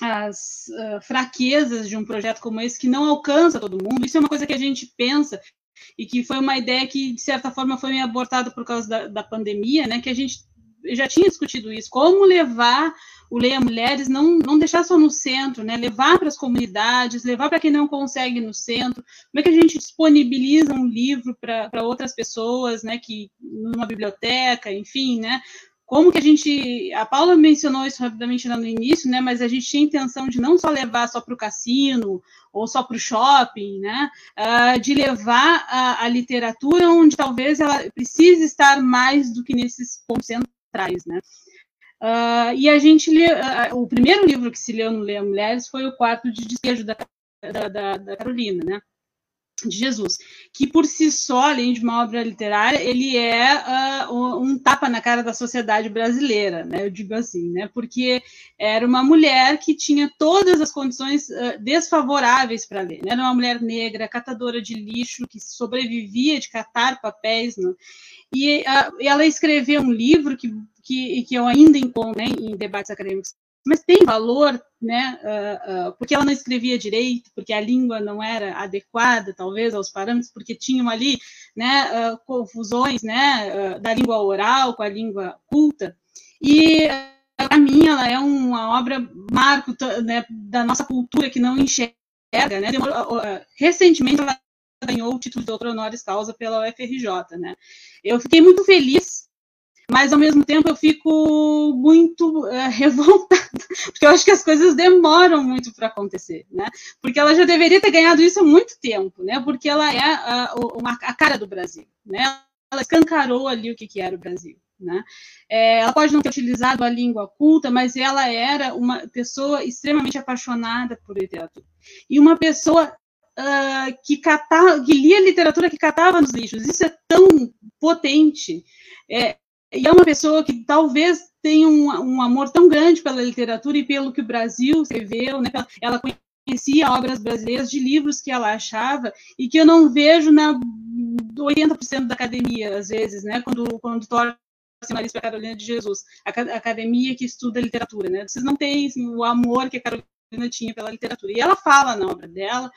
As uh, fraquezas de um projeto como esse que não alcança todo mundo. Isso é uma coisa que a gente pensa e que foi uma ideia que, de certa forma, foi meio abortada por causa da, da pandemia, né? Que a gente já tinha discutido isso, como levar o Leia Mulheres, não, não deixar só no centro, né? levar para as comunidades, levar para quem não consegue no centro, como é que a gente disponibiliza um livro para outras pessoas, né? que numa biblioteca, enfim, né? Como que a gente. A Paula mencionou isso rapidamente no início, né? Mas a gente tinha intenção de não só levar só para o cassino ou só para o shopping, né? Uh, de levar a, a, literatura onde talvez ela precise estar mais do que nesses pontos centrais, né? Uh, e a gente lê, uh, o primeiro livro que se leu no Leia Mulheres foi o Quarto de Despejo da, da, da, da Carolina, né? De Jesus, que por si só, além de uma obra literária, ele é uh, um tapa na cara da sociedade brasileira, né? Eu digo assim, né? Porque era uma mulher que tinha todas as condições uh, desfavoráveis para ler. Né? Era uma mulher negra, catadora de lixo, que sobrevivia de catar papéis, né? e uh, ela escreveu um livro que, que, que eu ainda encontro né, em debates acadêmicos mas tem valor, né, uh, uh, porque ela não escrevia direito, porque a língua não era adequada, talvez, aos parâmetros, porque tinham ali, né, uh, confusões, né, da língua oral com a língua culta, e para mim ela é uma obra marco né, da nossa cultura que não enxerga, né, recentemente ela ganhou o título de doutor honoris causa pela UFRJ, né, eu fiquei muito feliz mas ao mesmo tempo eu fico muito é, revoltada, porque eu acho que as coisas demoram muito para acontecer, né? Porque ela já deveria ter ganhado isso há muito tempo, né? Porque ela é a, a, a cara do Brasil, né? Ela escancarou ali o que, que era o Brasil. né? É, ela pode não ter utilizado a língua culta, mas ela era uma pessoa extremamente apaixonada por literatura e uma pessoa uh, que, catava, que lia literatura que catava nos lixos. Isso é tão potente. É, e é uma pessoa que talvez tenha um, um, amor tão grande pela literatura e pelo que o Brasil escreveu, né? Ela conhecia obras brasileiras de livros que ela achava e que eu não vejo na 80% da academia, às vezes, né? Quando, quando o nariz para Carolina de Jesus, a academia que estuda literatura, né? Vocês não têm assim, o amor que a Carolina tinha pela literatura. E ela fala na obra dela,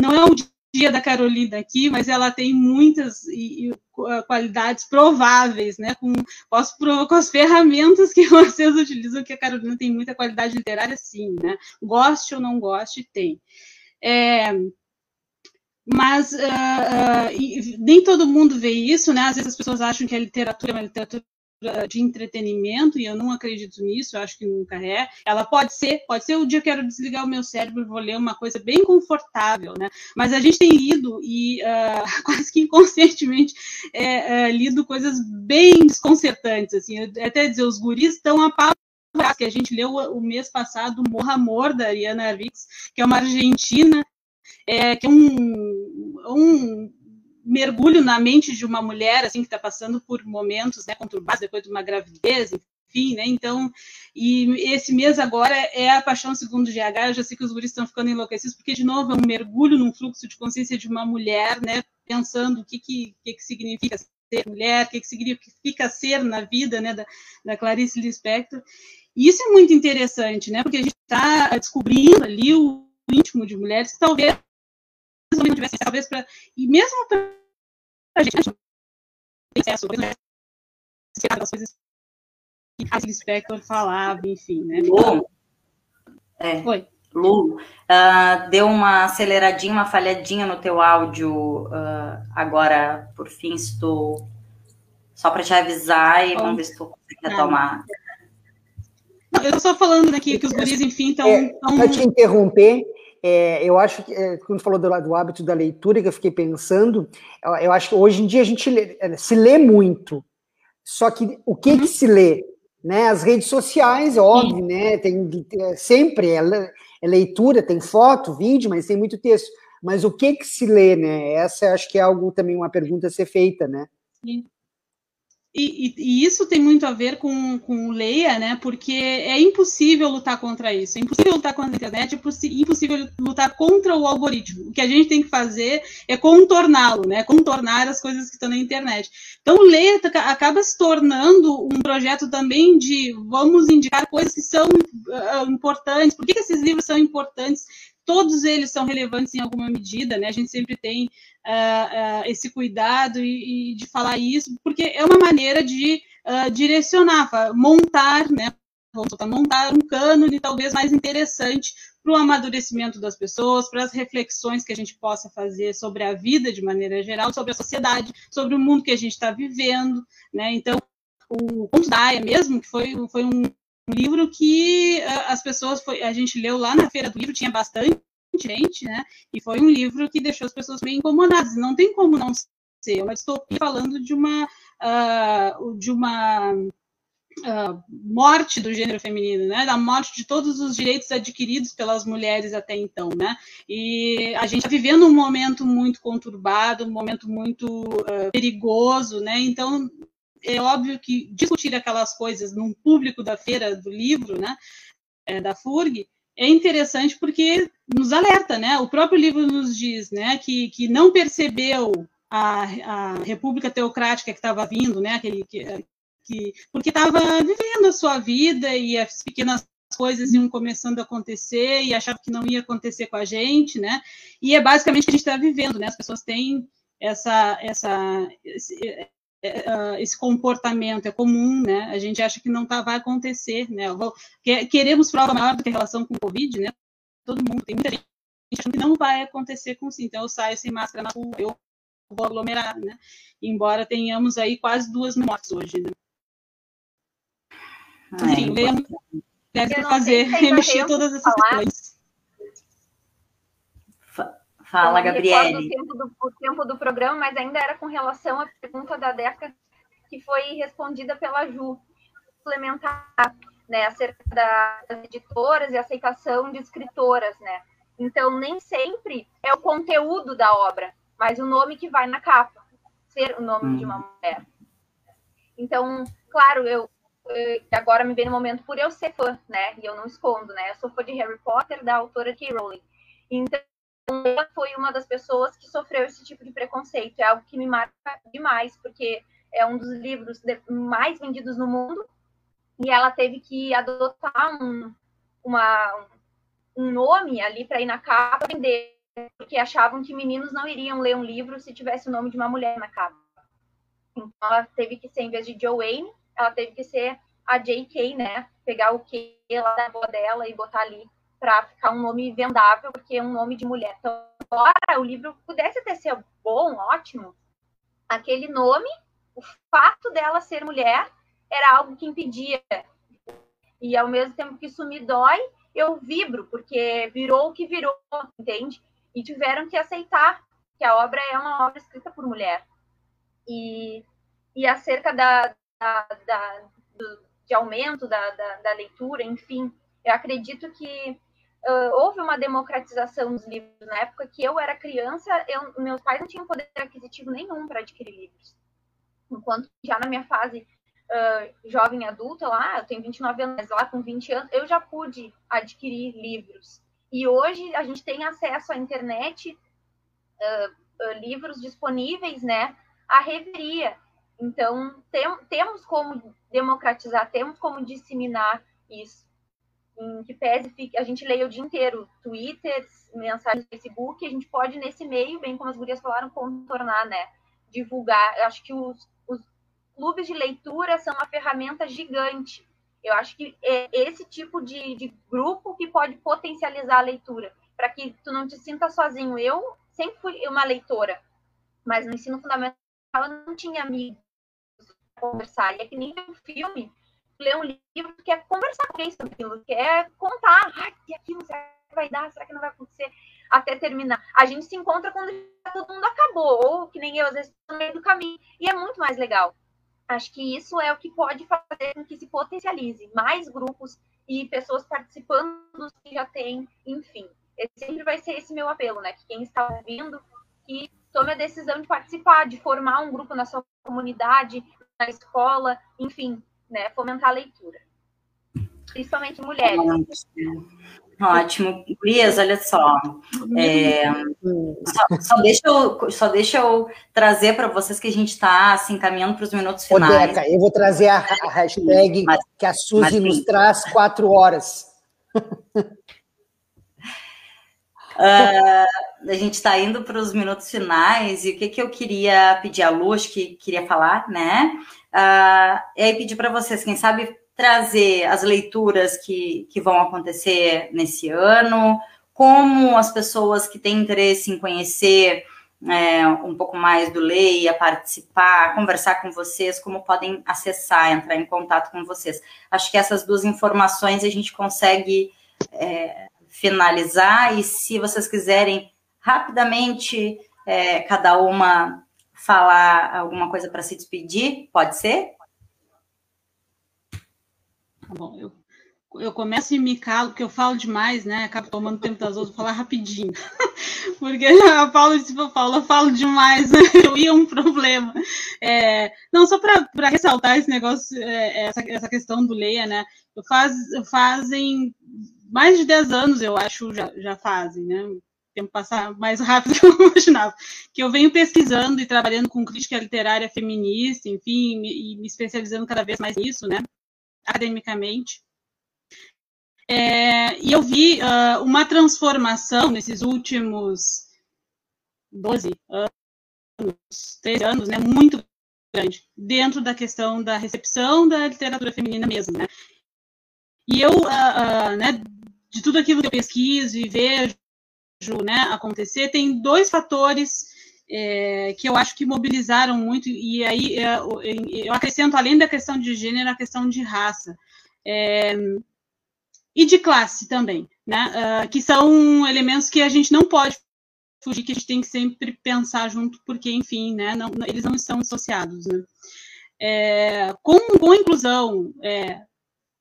não é o dia da Carolina aqui, mas ela tem muitas e, e, qualidades prováveis, né? Com, posso, com as ferramentas que vocês utilizam, que a Carolina tem muita qualidade literária, sim, né? Goste ou não goste, tem. É, mas uh, uh, nem todo mundo vê isso, né? Às vezes as pessoas acham que a literatura é uma literatura de entretenimento, e eu não acredito nisso, eu acho que nunca é. Ela pode ser, pode ser o dia que eu quero desligar o meu cérebro e vou ler uma coisa bem confortável, né? Mas a gente tem lido, e uh, quase que inconscientemente, é, é, lido coisas bem desconcertantes, assim, até dizer, os guris estão apavorados, que a gente leu o mês passado Morra Amor, da Ariana Arvix, que é uma argentina, é, que é um, um mergulho na mente de uma mulher assim que está passando por momentos né, conturbados depois de uma gravidez, enfim, né? Então, e esse mês agora é a paixão segundo GH. Eu já sei que os guris estão ficando enlouquecidos porque de novo é um mergulho num fluxo de consciência de uma mulher, né? Pensando o que que, que, que significa ser mulher, o que, que significa ser na vida, né? Da, da Clarice Lispector. E isso é muito interessante, né? Porque a gente está descobrindo ali o íntimo de mulheres que talvez não tivessem talvez para e mesmo para a gente tem acesso às coisas que a Spector falava, enfim, né? Lu, é, Foi. Lu, uh, deu uma aceleradinha, uma falhadinha no teu áudio uh, agora, por fim, estou só para te avisar e Bom, vamos ver se tu consegue retomar. eu estou só falando aqui que os guris, enfim, estão... É, tão... Para te interromper, é, eu acho que, é, quando falou do, do, hábito da leitura, que eu fiquei pensando, eu, eu, acho que hoje em dia a gente lê, é, se lê muito, só que o que, que se lê? Né? As redes sociais, óbvio, né? Tem, é, sempre é, é, leitura, tem foto, vídeo, mas tem muito texto. Mas o que que se lê, né? Essa acho que é algo também uma pergunta a ser feita, né? Sim. E, e, isso tem muito a ver com, com Leia, né? Porque é impossível lutar contra isso. É impossível lutar contra a internet, é impossível lutar contra o algoritmo. O que a gente tem que fazer é contorná-lo, né? Contornar as coisas que estão na internet. Então, Leia acaba se tornando um projeto também de vamos indicar coisas que são uh, importantes. Por que, que esses livros são importantes? Todos eles são relevantes em alguma medida, né? A gente sempre tem uh, uh, esse cuidado e, e, de falar isso, porque é uma maneira de uh, direcionar, montar, né? Montar um cânone talvez mais interessante para o amadurecimento das pessoas, para as reflexões que a gente possa fazer sobre a vida de maneira geral, sobre a sociedade, sobre o mundo que a gente está vivendo, né? Então, o Conto mesmo, que foi, foi um, um livro que as pessoas foi, a gente leu lá na feira do livro, tinha bastante gente, né? E foi um livro que deixou as pessoas meio incomodadas. Não tem como não ser. Eu estou falando de uma uh, de uma uh, morte do gênero feminino, né? Da morte de todos os direitos adquiridos pelas mulheres até então, né? E a gente está vivendo um momento muito conturbado, um momento muito uh, perigoso, né? Então é óbvio que discutir aquelas coisas num público da feira do livro, né, é, da FURG, é interessante porque nos alerta, né? O próprio livro nos diz, né, que, que não percebeu a, a República Teocrática que estava vindo, né, aquele que, que porque estava vivendo a sua vida e as pequenas coisas iam começando a acontecer e achava que não ia acontecer com a gente, né? E é basicamente o que a gente está vivendo, né? As pessoas têm essa, essa, esse comportamento é comum, né? A gente acha que não tá, vai acontecer, né? Vou, queremos prova maior do que a relação com o Covid, né? Todo mundo, tem muita gente achando que não vai acontecer com sim. Então eu saio sem máscara na rua, eu vou aglomerar, né? Embora tenhamos aí quase duas mortes hoje, né? Enfim, deve fazer, remexer todas essas questões. Fala, Gabriele. O tempo, do, o tempo do programa, mas ainda era com relação à pergunta da Deca que foi respondida pela Ju, complementar, né, acerca das editoras e aceitação de escritoras, né? Então, nem sempre é o conteúdo da obra, mas o nome que vai na capa, ser o nome hum. de uma mulher. Então, claro, eu, eu, agora me vem no momento por eu ser fã, né? E eu não escondo, né? Eu sou fã de Harry Potter, da autora K. Rowling. Então, ela foi uma das pessoas que sofreu esse tipo de preconceito. É algo que me marca demais, porque é um dos livros mais vendidos no mundo e ela teve que adotar um, uma, um nome ali para ir na capa vender, porque achavam que meninos não iriam ler um livro se tivesse o nome de uma mulher na capa. Então ela teve que ser, em vez de Joanne, ela teve que ser a J.K., né? Pegar o Q lá da avó dela e botar ali para ficar um nome vendável, porque é um nome de mulher. Então, embora o livro pudesse ter sido bom, ótimo, aquele nome, o fato dela ser mulher, era algo que impedia. E ao mesmo tempo que isso me dói, eu vibro, porque virou o que virou, entende? E tiveram que aceitar que a obra é uma obra escrita por mulher. E, e acerca da, da, da do, de aumento da, da, da, leitura, enfim, eu acredito que uh, houve uma democratização dos livros. Na época que eu era criança, eu, meus pais não tinham poder aquisitivo nenhum para adquirir livros. Enquanto já na minha fase uh, jovem adulta lá, eu tenho 29 anos, mas lá com 20 anos, eu já pude adquirir livros. E hoje a gente tem acesso à internet, uh, uh, livros disponíveis, né, à reveria. Então, tem, temos como democratizar, temos como disseminar isso. Em que pese a gente leia o dia inteiro Twitter, mensagens no Facebook, a gente pode, nesse meio, bem como as gurias falaram, contornar, né? Divulgar. Eu acho que os, os clubes de leitura são uma ferramenta gigante. Eu acho que é esse tipo de, de grupo que pode potencializar a leitura, para que tu não te sinta sozinho. Eu sempre fui uma leitora, mas no ensino fundamental eu não tinha amigos para conversar. E é que nem um filme, ler um livro, tu quer conversar com alguém sobre aquilo, quer contar. Ai, e aquilo, será que vai dar? Será que não vai acontecer? Até terminar. A gente se encontra quando todo mundo acabou, ou que nem eu, às vezes, no meio do caminho. E é muito mais legal. Acho que isso é o que pode fazer com que se potencialize mais grupos e pessoas participando dos que já tem, enfim. Esse sempre vai ser esse meu apelo, né? Que quem está ouvindo, que tome a decisão de participar, de formar um grupo na sua comunidade, na escola, enfim, né? Fomentar a leitura. Principalmente mulheres. Ótimo. Gurias, olha só. É, só, só, deixa eu, só deixa eu trazer para vocês que a gente está assim, caminhando para os minutos finais. Ô, eu vou trazer a, a hashtag mas, que a Suzy nos traz quatro horas. Uh, a gente está indo para os minutos finais e o que, que eu queria pedir à Luz, que queria falar, né? Uh, e aí pedir para vocês, quem sabe trazer as leituras que, que vão acontecer nesse ano, como as pessoas que têm interesse em conhecer é, um pouco mais do Leia, participar, conversar com vocês, como podem acessar, entrar em contato com vocês. Acho que essas duas informações a gente consegue é, finalizar, e se vocês quiserem rapidamente, é, cada uma falar alguma coisa para se despedir, pode ser? Tá bom, eu, eu começo e me calo, porque eu falo demais, né? Acabo tomando tempo das outras, vou falar rapidinho. porque a Paula disse, eu falo, eu falo demais, né? eu ia um problema. É, não, só para ressaltar esse negócio, é, essa, essa questão do Leia, né? Faz, fazem mais de 10 anos, eu acho, já, já fazem, né? tempo passar mais rápido do que eu imaginava, que eu venho pesquisando e trabalhando com crítica literária feminista, enfim, e me especializando cada vez mais nisso, né? academicamente. É, e eu vi uh, uma transformação nesses últimos 12 anos, 13 anos, né, muito grande, dentro da questão da recepção da literatura feminina mesmo. Né? E eu, uh, uh, né, de tudo aquilo que eu pesquiso e vejo né, acontecer, tem dois fatores é, que eu acho que mobilizaram muito, e aí é, eu acrescento, além da questão de gênero, a questão de raça. É, e de classe também, né? Uh, que são elementos que a gente não pode fugir, que a gente tem que sempre pensar junto, porque, enfim, né? Não, eles não estão associados. Né? é, com, com inclusão é,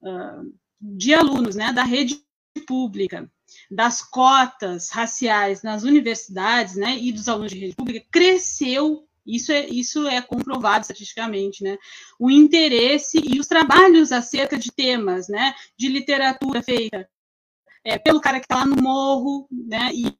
uh, de alunos né, da rede pública, das cotas raciais nas universidades né, e dos alunos de rede pública, cresceu isso é, isso é comprovado estatisticamente, né? O interesse e os trabalhos acerca de temas, né? De literatura feita é, pelo cara que está lá no morro, né? E,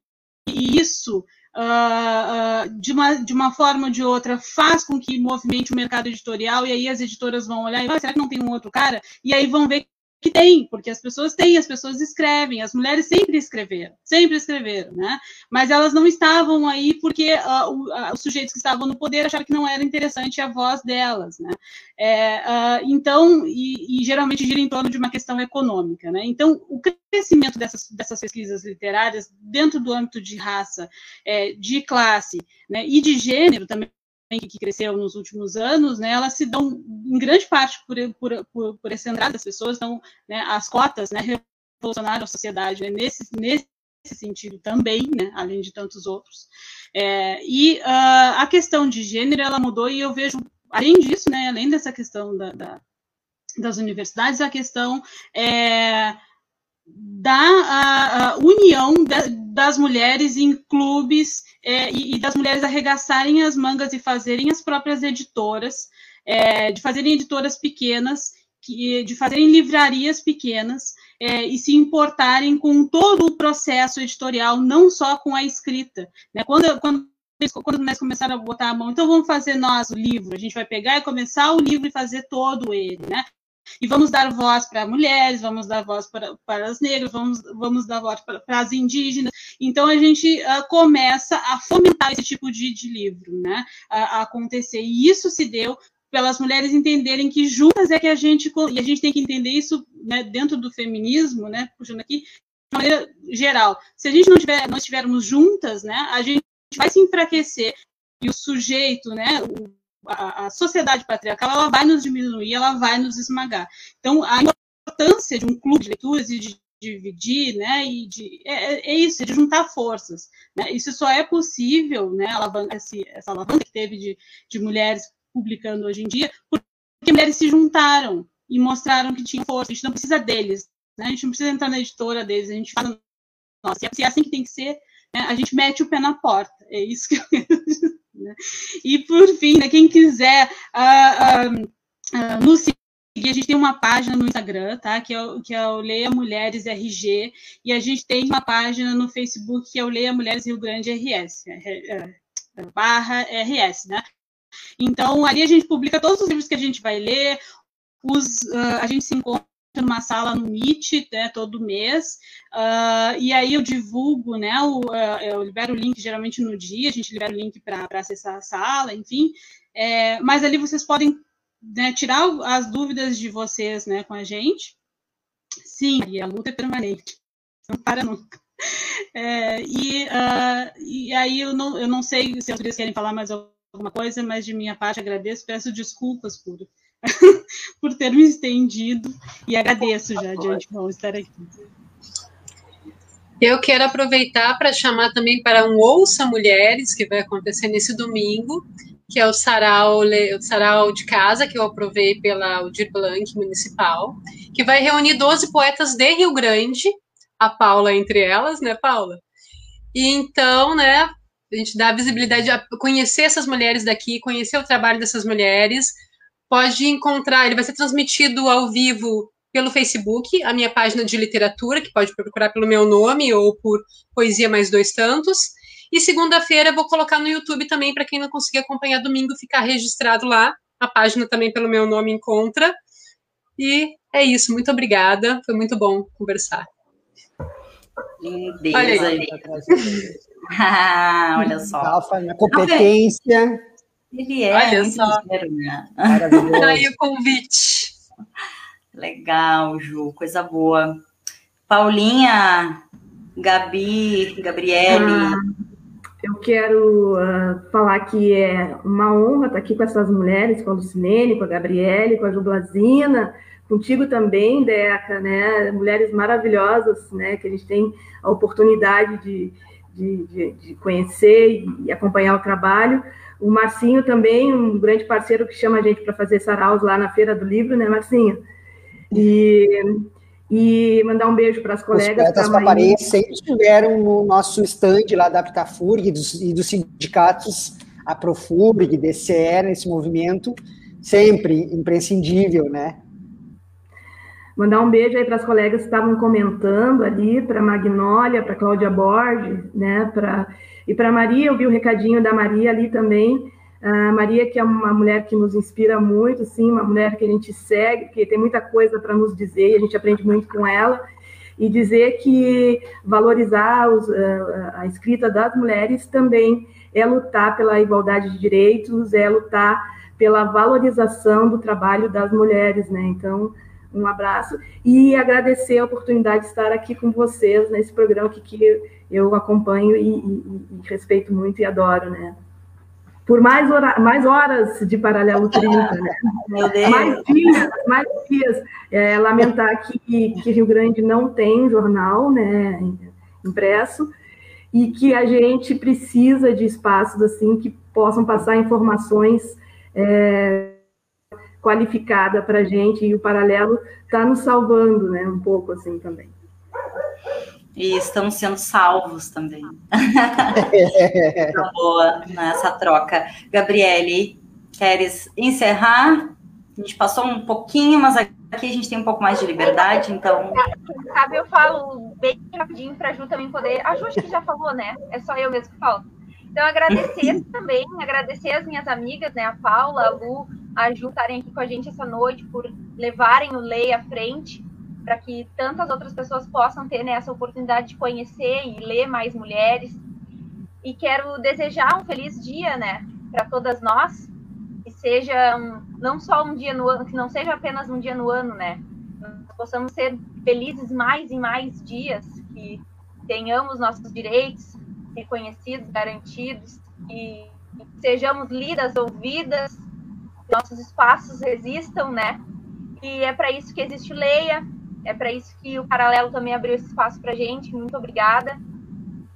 e isso Uh, uh, de, uma, de uma forma ou de outra, faz com que movimente o mercado editorial, e aí as editoras vão olhar e ah, será que não tem um outro cara? E aí vão ver que tem, porque as pessoas têm, as pessoas escrevem, as mulheres sempre escreveram, sempre escreveram, né? Mas elas não estavam aí porque uh, uh, os sujeitos que estavam no poder acharam que não era interessante a voz delas, né? É, uh, então, e, e, geralmente gira em torno de uma questão econômica, né? Então, o crescimento dessas, dessas pesquisas literárias dentro do âmbito de raça, é, de classe, né? E de gênero também que cresceu nos últimos anos, né, elas se dão em grande parte por, por, por, por esse andar das pessoas, então, né, as cotas, né, revolucionaram a sociedade né, nesse, nesse sentido também, né, além de tantos outros. É, e uh, a questão de gênero, ela mudou e eu vejo, além disso, né, além dessa questão da, da, das universidades, a questão é, da a, a união das mulheres em clubes é, e, e, das mulheres arregaçarem as mangas e fazerem as próprias editoras, é, de fazerem editoras pequenas, que, de fazerem livrarias pequenas é, e se importarem com todo o processo editorial, não só com a escrita. Né? Quando, quando quando nós começaram a botar a mão, então vamos fazer nós o livro, a gente vai pegar e começar o livro e fazer todo ele, né? E vamos dar voz para mulheres, vamos dar voz para, para as negras, vamos, vamos dar voz para, para as indígenas. Então, a gente uh, começa a fomentar esse tipo de, de livro, né? A, a acontecer. E isso se deu pelas mulheres entenderem que juntas é que a gente e a gente tem que entender isso né, dentro do feminismo, né, puxando aqui de maneira geral. Se a gente não tiver, não estivermos juntas, né, a gente vai se enfraquecer e o sujeito, né, o, a, sociedade patriarcal ela vai nos diminuir, ela vai nos esmagar. Então, a importância de um clube de leituras e de dividir, né, e de, é, é isso, é de juntar forças, né, isso só é possível, né, alavanca, essa alavanca que teve de, de mulheres publicando hoje em dia, porque mulheres se juntaram e mostraram que tinham força, a gente não precisa deles, né, a gente não precisa entrar na editora deles, a gente faz, nossa, se é assim que tem que ser, né, a gente mete o pé na porta, é isso que eu quero dizer. Né? E por fim, né, quem quiser uh, uh, uh, nos seguir, a gente tem uma página no Instagram, tá? Que é, o, que é o Leia Mulheres RG, e a gente tem uma página no Facebook que é o Leia Mulheres Rio Grande RS, é, é, é, barra RS, né? Então, ali a gente publica todos os livros que a gente vai ler, os, a gente se encontra numa sala no Meet, né, todo mês, uh, e aí eu divulgo, né, o, uh, eu libero o link geralmente no dia, a gente libera o link para acessar a sala, enfim, é, mas ali vocês podem né, tirar as dúvidas de vocês, né, com a gente. Sim, e a luta é permanente, não para nunca. É, e, uh, e aí eu não, eu não sei se as querem falar mais alguma coisa, mas de minha parte agradeço, peço desculpas por por ter me estendido e agradeço já de antemão estar aqui. Eu quero aproveitar para chamar também para um Ouça Mulheres, que vai acontecer nesse domingo, que é o sarau, o sarau de casa, que eu aprovei pela Aldir Blanc Municipal, que vai reunir 12 poetas de Rio Grande, a Paula entre elas, né, Paula? E então, né, a gente dá visibilidade a conhecer essas mulheres daqui, conhecer o trabalho dessas mulheres, pode encontrar, ele vai ser transmitido ao vivo pelo Facebook, a minha página de literatura, que pode procurar pelo meu nome ou por Poesia Mais Dois Tantos. E segunda-feira eu vou colocar no YouTube também, para quem não conseguir acompanhar domingo, ficar registrado lá. A página também pelo meu nome encontra. E é isso, muito obrigada, foi muito bom conversar. Lindeza. Olha, aí. ah, olha só. Alfa, minha competência. Ele é Olha só. né? Maravilhoso. Daí o convite. Legal, Ju, coisa boa. Paulinha, Gabi, Gabriele. Ah, eu quero uh, falar que é uma honra estar aqui com essas mulheres, com a Lucilene, com a Gabriele, com a Jublazina, contigo também, Deca, né? Mulheres maravilhosas, né? Que a gente tem a oportunidade de, de, de, de conhecer e acompanhar o trabalho O Marcinho também, um grande parceiro que chama a gente para fazer saraus lá na Feira do Livro, né, Marcinho? E, e mandar um beijo para as colegas. Os poetas paparenses sempre estiveram no nosso stand lá da Aptafurg e dos, e dos sindicatos, a Profurg, DCE, nesse movimento, sempre imprescindível, né? Mandar um beijo aí para as colegas que estavam comentando ali, para Magnólia, para Cláudia Borges, né? Pra, e para Maria, eu vi o recadinho da Maria ali também. A Maria, que é uma mulher que nos inspira muito, sim, uma mulher que a gente segue, que tem muita coisa para nos dizer, e a gente aprende muito com ela. E dizer que valorizar os, a escrita das mulheres também é lutar pela igualdade de direitos, é lutar pela valorização do trabalho das mulheres, né? Então, um abraço e agradecer a oportunidade de estar aqui com vocês nesse programa que, que eu acompanho e, e, e respeito muito e adoro, né? Por mais, hora, mais horas de Paralelo 30, né? Mais dias, mais dias. É, lamentar que, que Rio Grande não tem jornal, né, impresso, e que a gente precisa de espaços assim que possam passar informações é, qualificada para a gente e o paralelo está nos salvando, né, um pouco assim também. E estamos sendo salvos também. tá boa nessa troca. Gabriele, queres encerrar? A gente passou um pouquinho, mas aqui a gente tem um pouco mais de liberdade, então. Sabe, eu falo bem rapidinho para a Ju também poder. A Ju acho que já falou, né? É só eu mesmo que falo. Então, agradecer também, agradecer as minhas amigas, né? A Paula, a Lu, a Ju estarem aqui com a gente essa noite, por levarem o Lei à frente, para que tantas outras pessoas possam ter né, essa oportunidade de conhecer e ler mais mulheres. E quero desejar um feliz dia, né, para todas nós, que seja um, não só um dia no ano, que não seja apenas um dia no ano, né, nós possamos ser felizes mais e mais dias, que tenhamos nossos direitos reconhecidos, garantidos, e sejamos lidas, ouvidas nossos espaços existam, né? E é para isso que existe o Leia, é para isso que o Paralelo também abriu esse espaço para gente. Muito obrigada.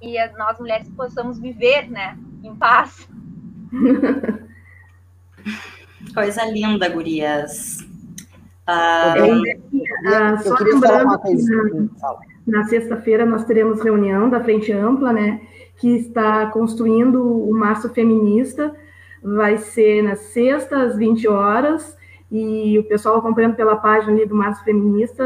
E nós mulheres possamos viver, né, em paz. Coisa linda, gurias. Ah, eu, só lembrando que na, na sexta-feira nós teremos reunião da Frente Ampla, né, que está construindo o Março Feminista, vai ser na sexta, às 20 horas, e o pessoal acompanhando pela página ali do Março Feminista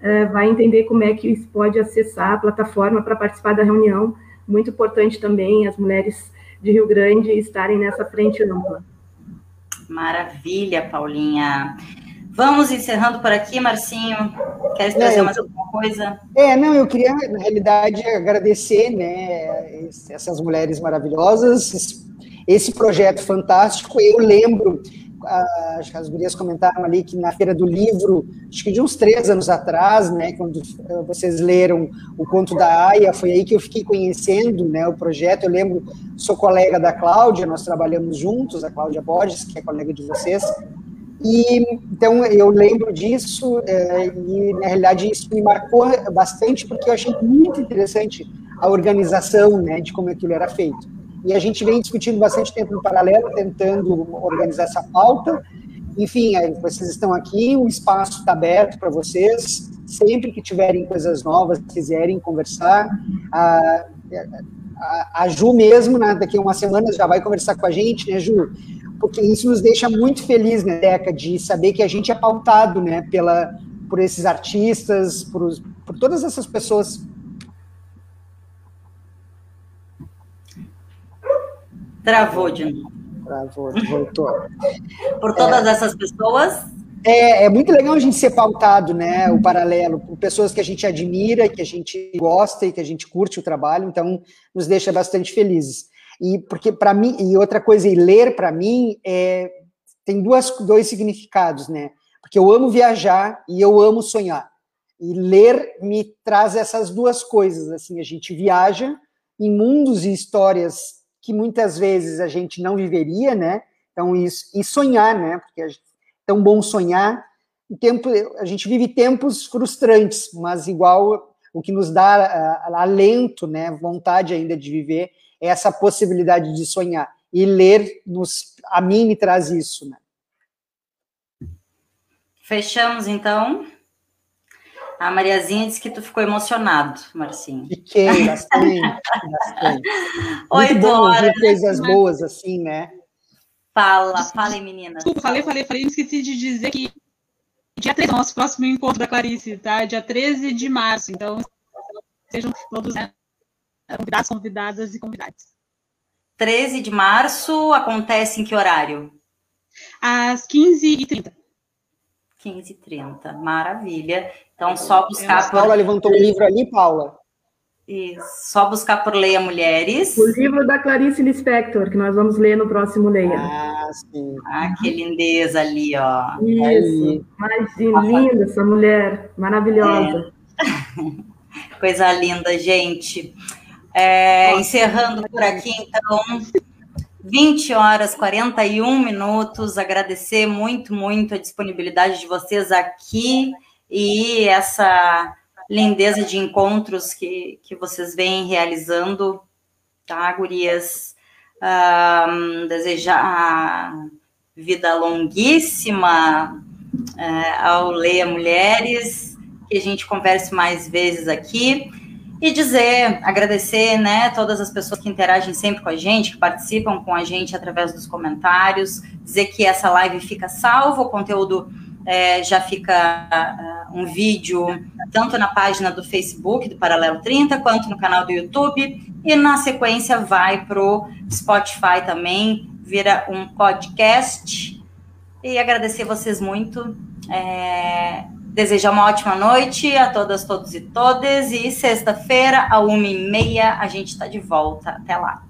é, vai entender como é que pode acessar a plataforma para participar da reunião. Muito importante também as mulheres de Rio Grande estarem nessa frente ampla. Maravilha, Paulinha. Vamos encerrando por aqui, Marcinho. Quer trazer é, mais alguma coisa? É, não, eu queria, na realidade, agradecer né, essas mulheres maravilhosas, esse projeto fantástico. Eu lembro, que as gurias comentaram ali que na Feira do Livro, acho que de uns três anos atrás, né, quando eh, vocês leram o conto da Aya, foi aí que eu fiquei conhecendo né, o projeto. Eu lembro, sou colega da Cláudia, nós trabalhamos juntos, a Cláudia Borges, que é colega de vocês. E então eu lembro disso é, e na realidade isso me marcou bastante porque eu achei muito interessante a organização, né, de como aquilo era feito. E a gente vem discutindo bastante tempo no paralelo, tentando organizar essa pauta. Enfim, vocês estão aqui, o espaço está aberto para vocês. Sempre que tiverem coisas novas, quiserem conversar, a, a, a Ju mesmo, né, daqui a umas semanas, já vai conversar com a gente, né, Ju? Porque isso nos deixa muito felizes, né, Deca, de saber que a gente é pautado, né, pela, por esses artistas, por, por todas essas pessoas Travou de novo. Travou, voltou. Por todas é, essas pessoas. É, é muito legal a gente ser pautado, né? O paralelo, por pessoas que a gente admira, que a gente gosta e que a gente curte o trabalho, então nos deixa bastante felizes. E porque para mim, e outra coisa, e ler para mim é, tem duas, dois significados, né? Porque eu amo viajar e eu amo sonhar. E ler me traz essas duas coisas, assim, a gente viaja em mundos e histórias que muitas vezes a gente não viveria, né? Então, isso, e sonhar, né? Porque é tão bom sonhar. O tempo, a gente vive tempos frustrantes, mas igual o que nos dá uh, alento, né? Vontade ainda de viver é essa possibilidade de sonhar. e ler nos, a mim me traz isso, né? Fechamos então. A Mariazinha disse que tu ficou emocionado, Marcinho. Fiquei, bastante, bastante. Oito Muito bom ouvir coisas boas assim, né? Fala, fala aí, menina. Desculpa, falei, falei, falei, esqueci de dizer que dia 13 é o nosso próximo encontro da Clarice, tá? Dia 13 de março, então sejam todos né, convidados, convidadas e convidados. 13 de março acontece em que horário? Às 15h30. 15h30, maravilha. Então, só buscar. Por... Paula levantou um livro ali, Paula. Isso, só buscar por Leia Mulheres. O livro da Clarice Lispector, que nós vamos ler no próximo Leia. Ah, sim. Ah, que lindeza ali, ó. Isso, imagina, linda essa mulher, maravilhosa. É. Coisa linda, gente. É, encerrando por aqui, então, 20 horas 41 minutos. Agradecer muito, muito a disponibilidade de vocês aqui e essa lindeza de encontros que, que vocês vêm realizando, tá, gurias? Um, desejar vida longuíssima uh, ao Leia Mulheres, que a gente converse mais vezes aqui e dizer, agradecer, né, todas as pessoas que interagem sempre com a gente, que participam com a gente através dos comentários, dizer que essa live fica salvo, o conteúdo é, já fica uh, um vídeo tanto na página do Facebook do Paralelo 30, quanto no canal do YouTube, e na sequência vai para o Spotify também, vira um podcast. E agradecer vocês muito. É, desejar uma ótima noite a todas, todos e todas. E sexta-feira, a uma e meia, a gente está de volta. Até lá.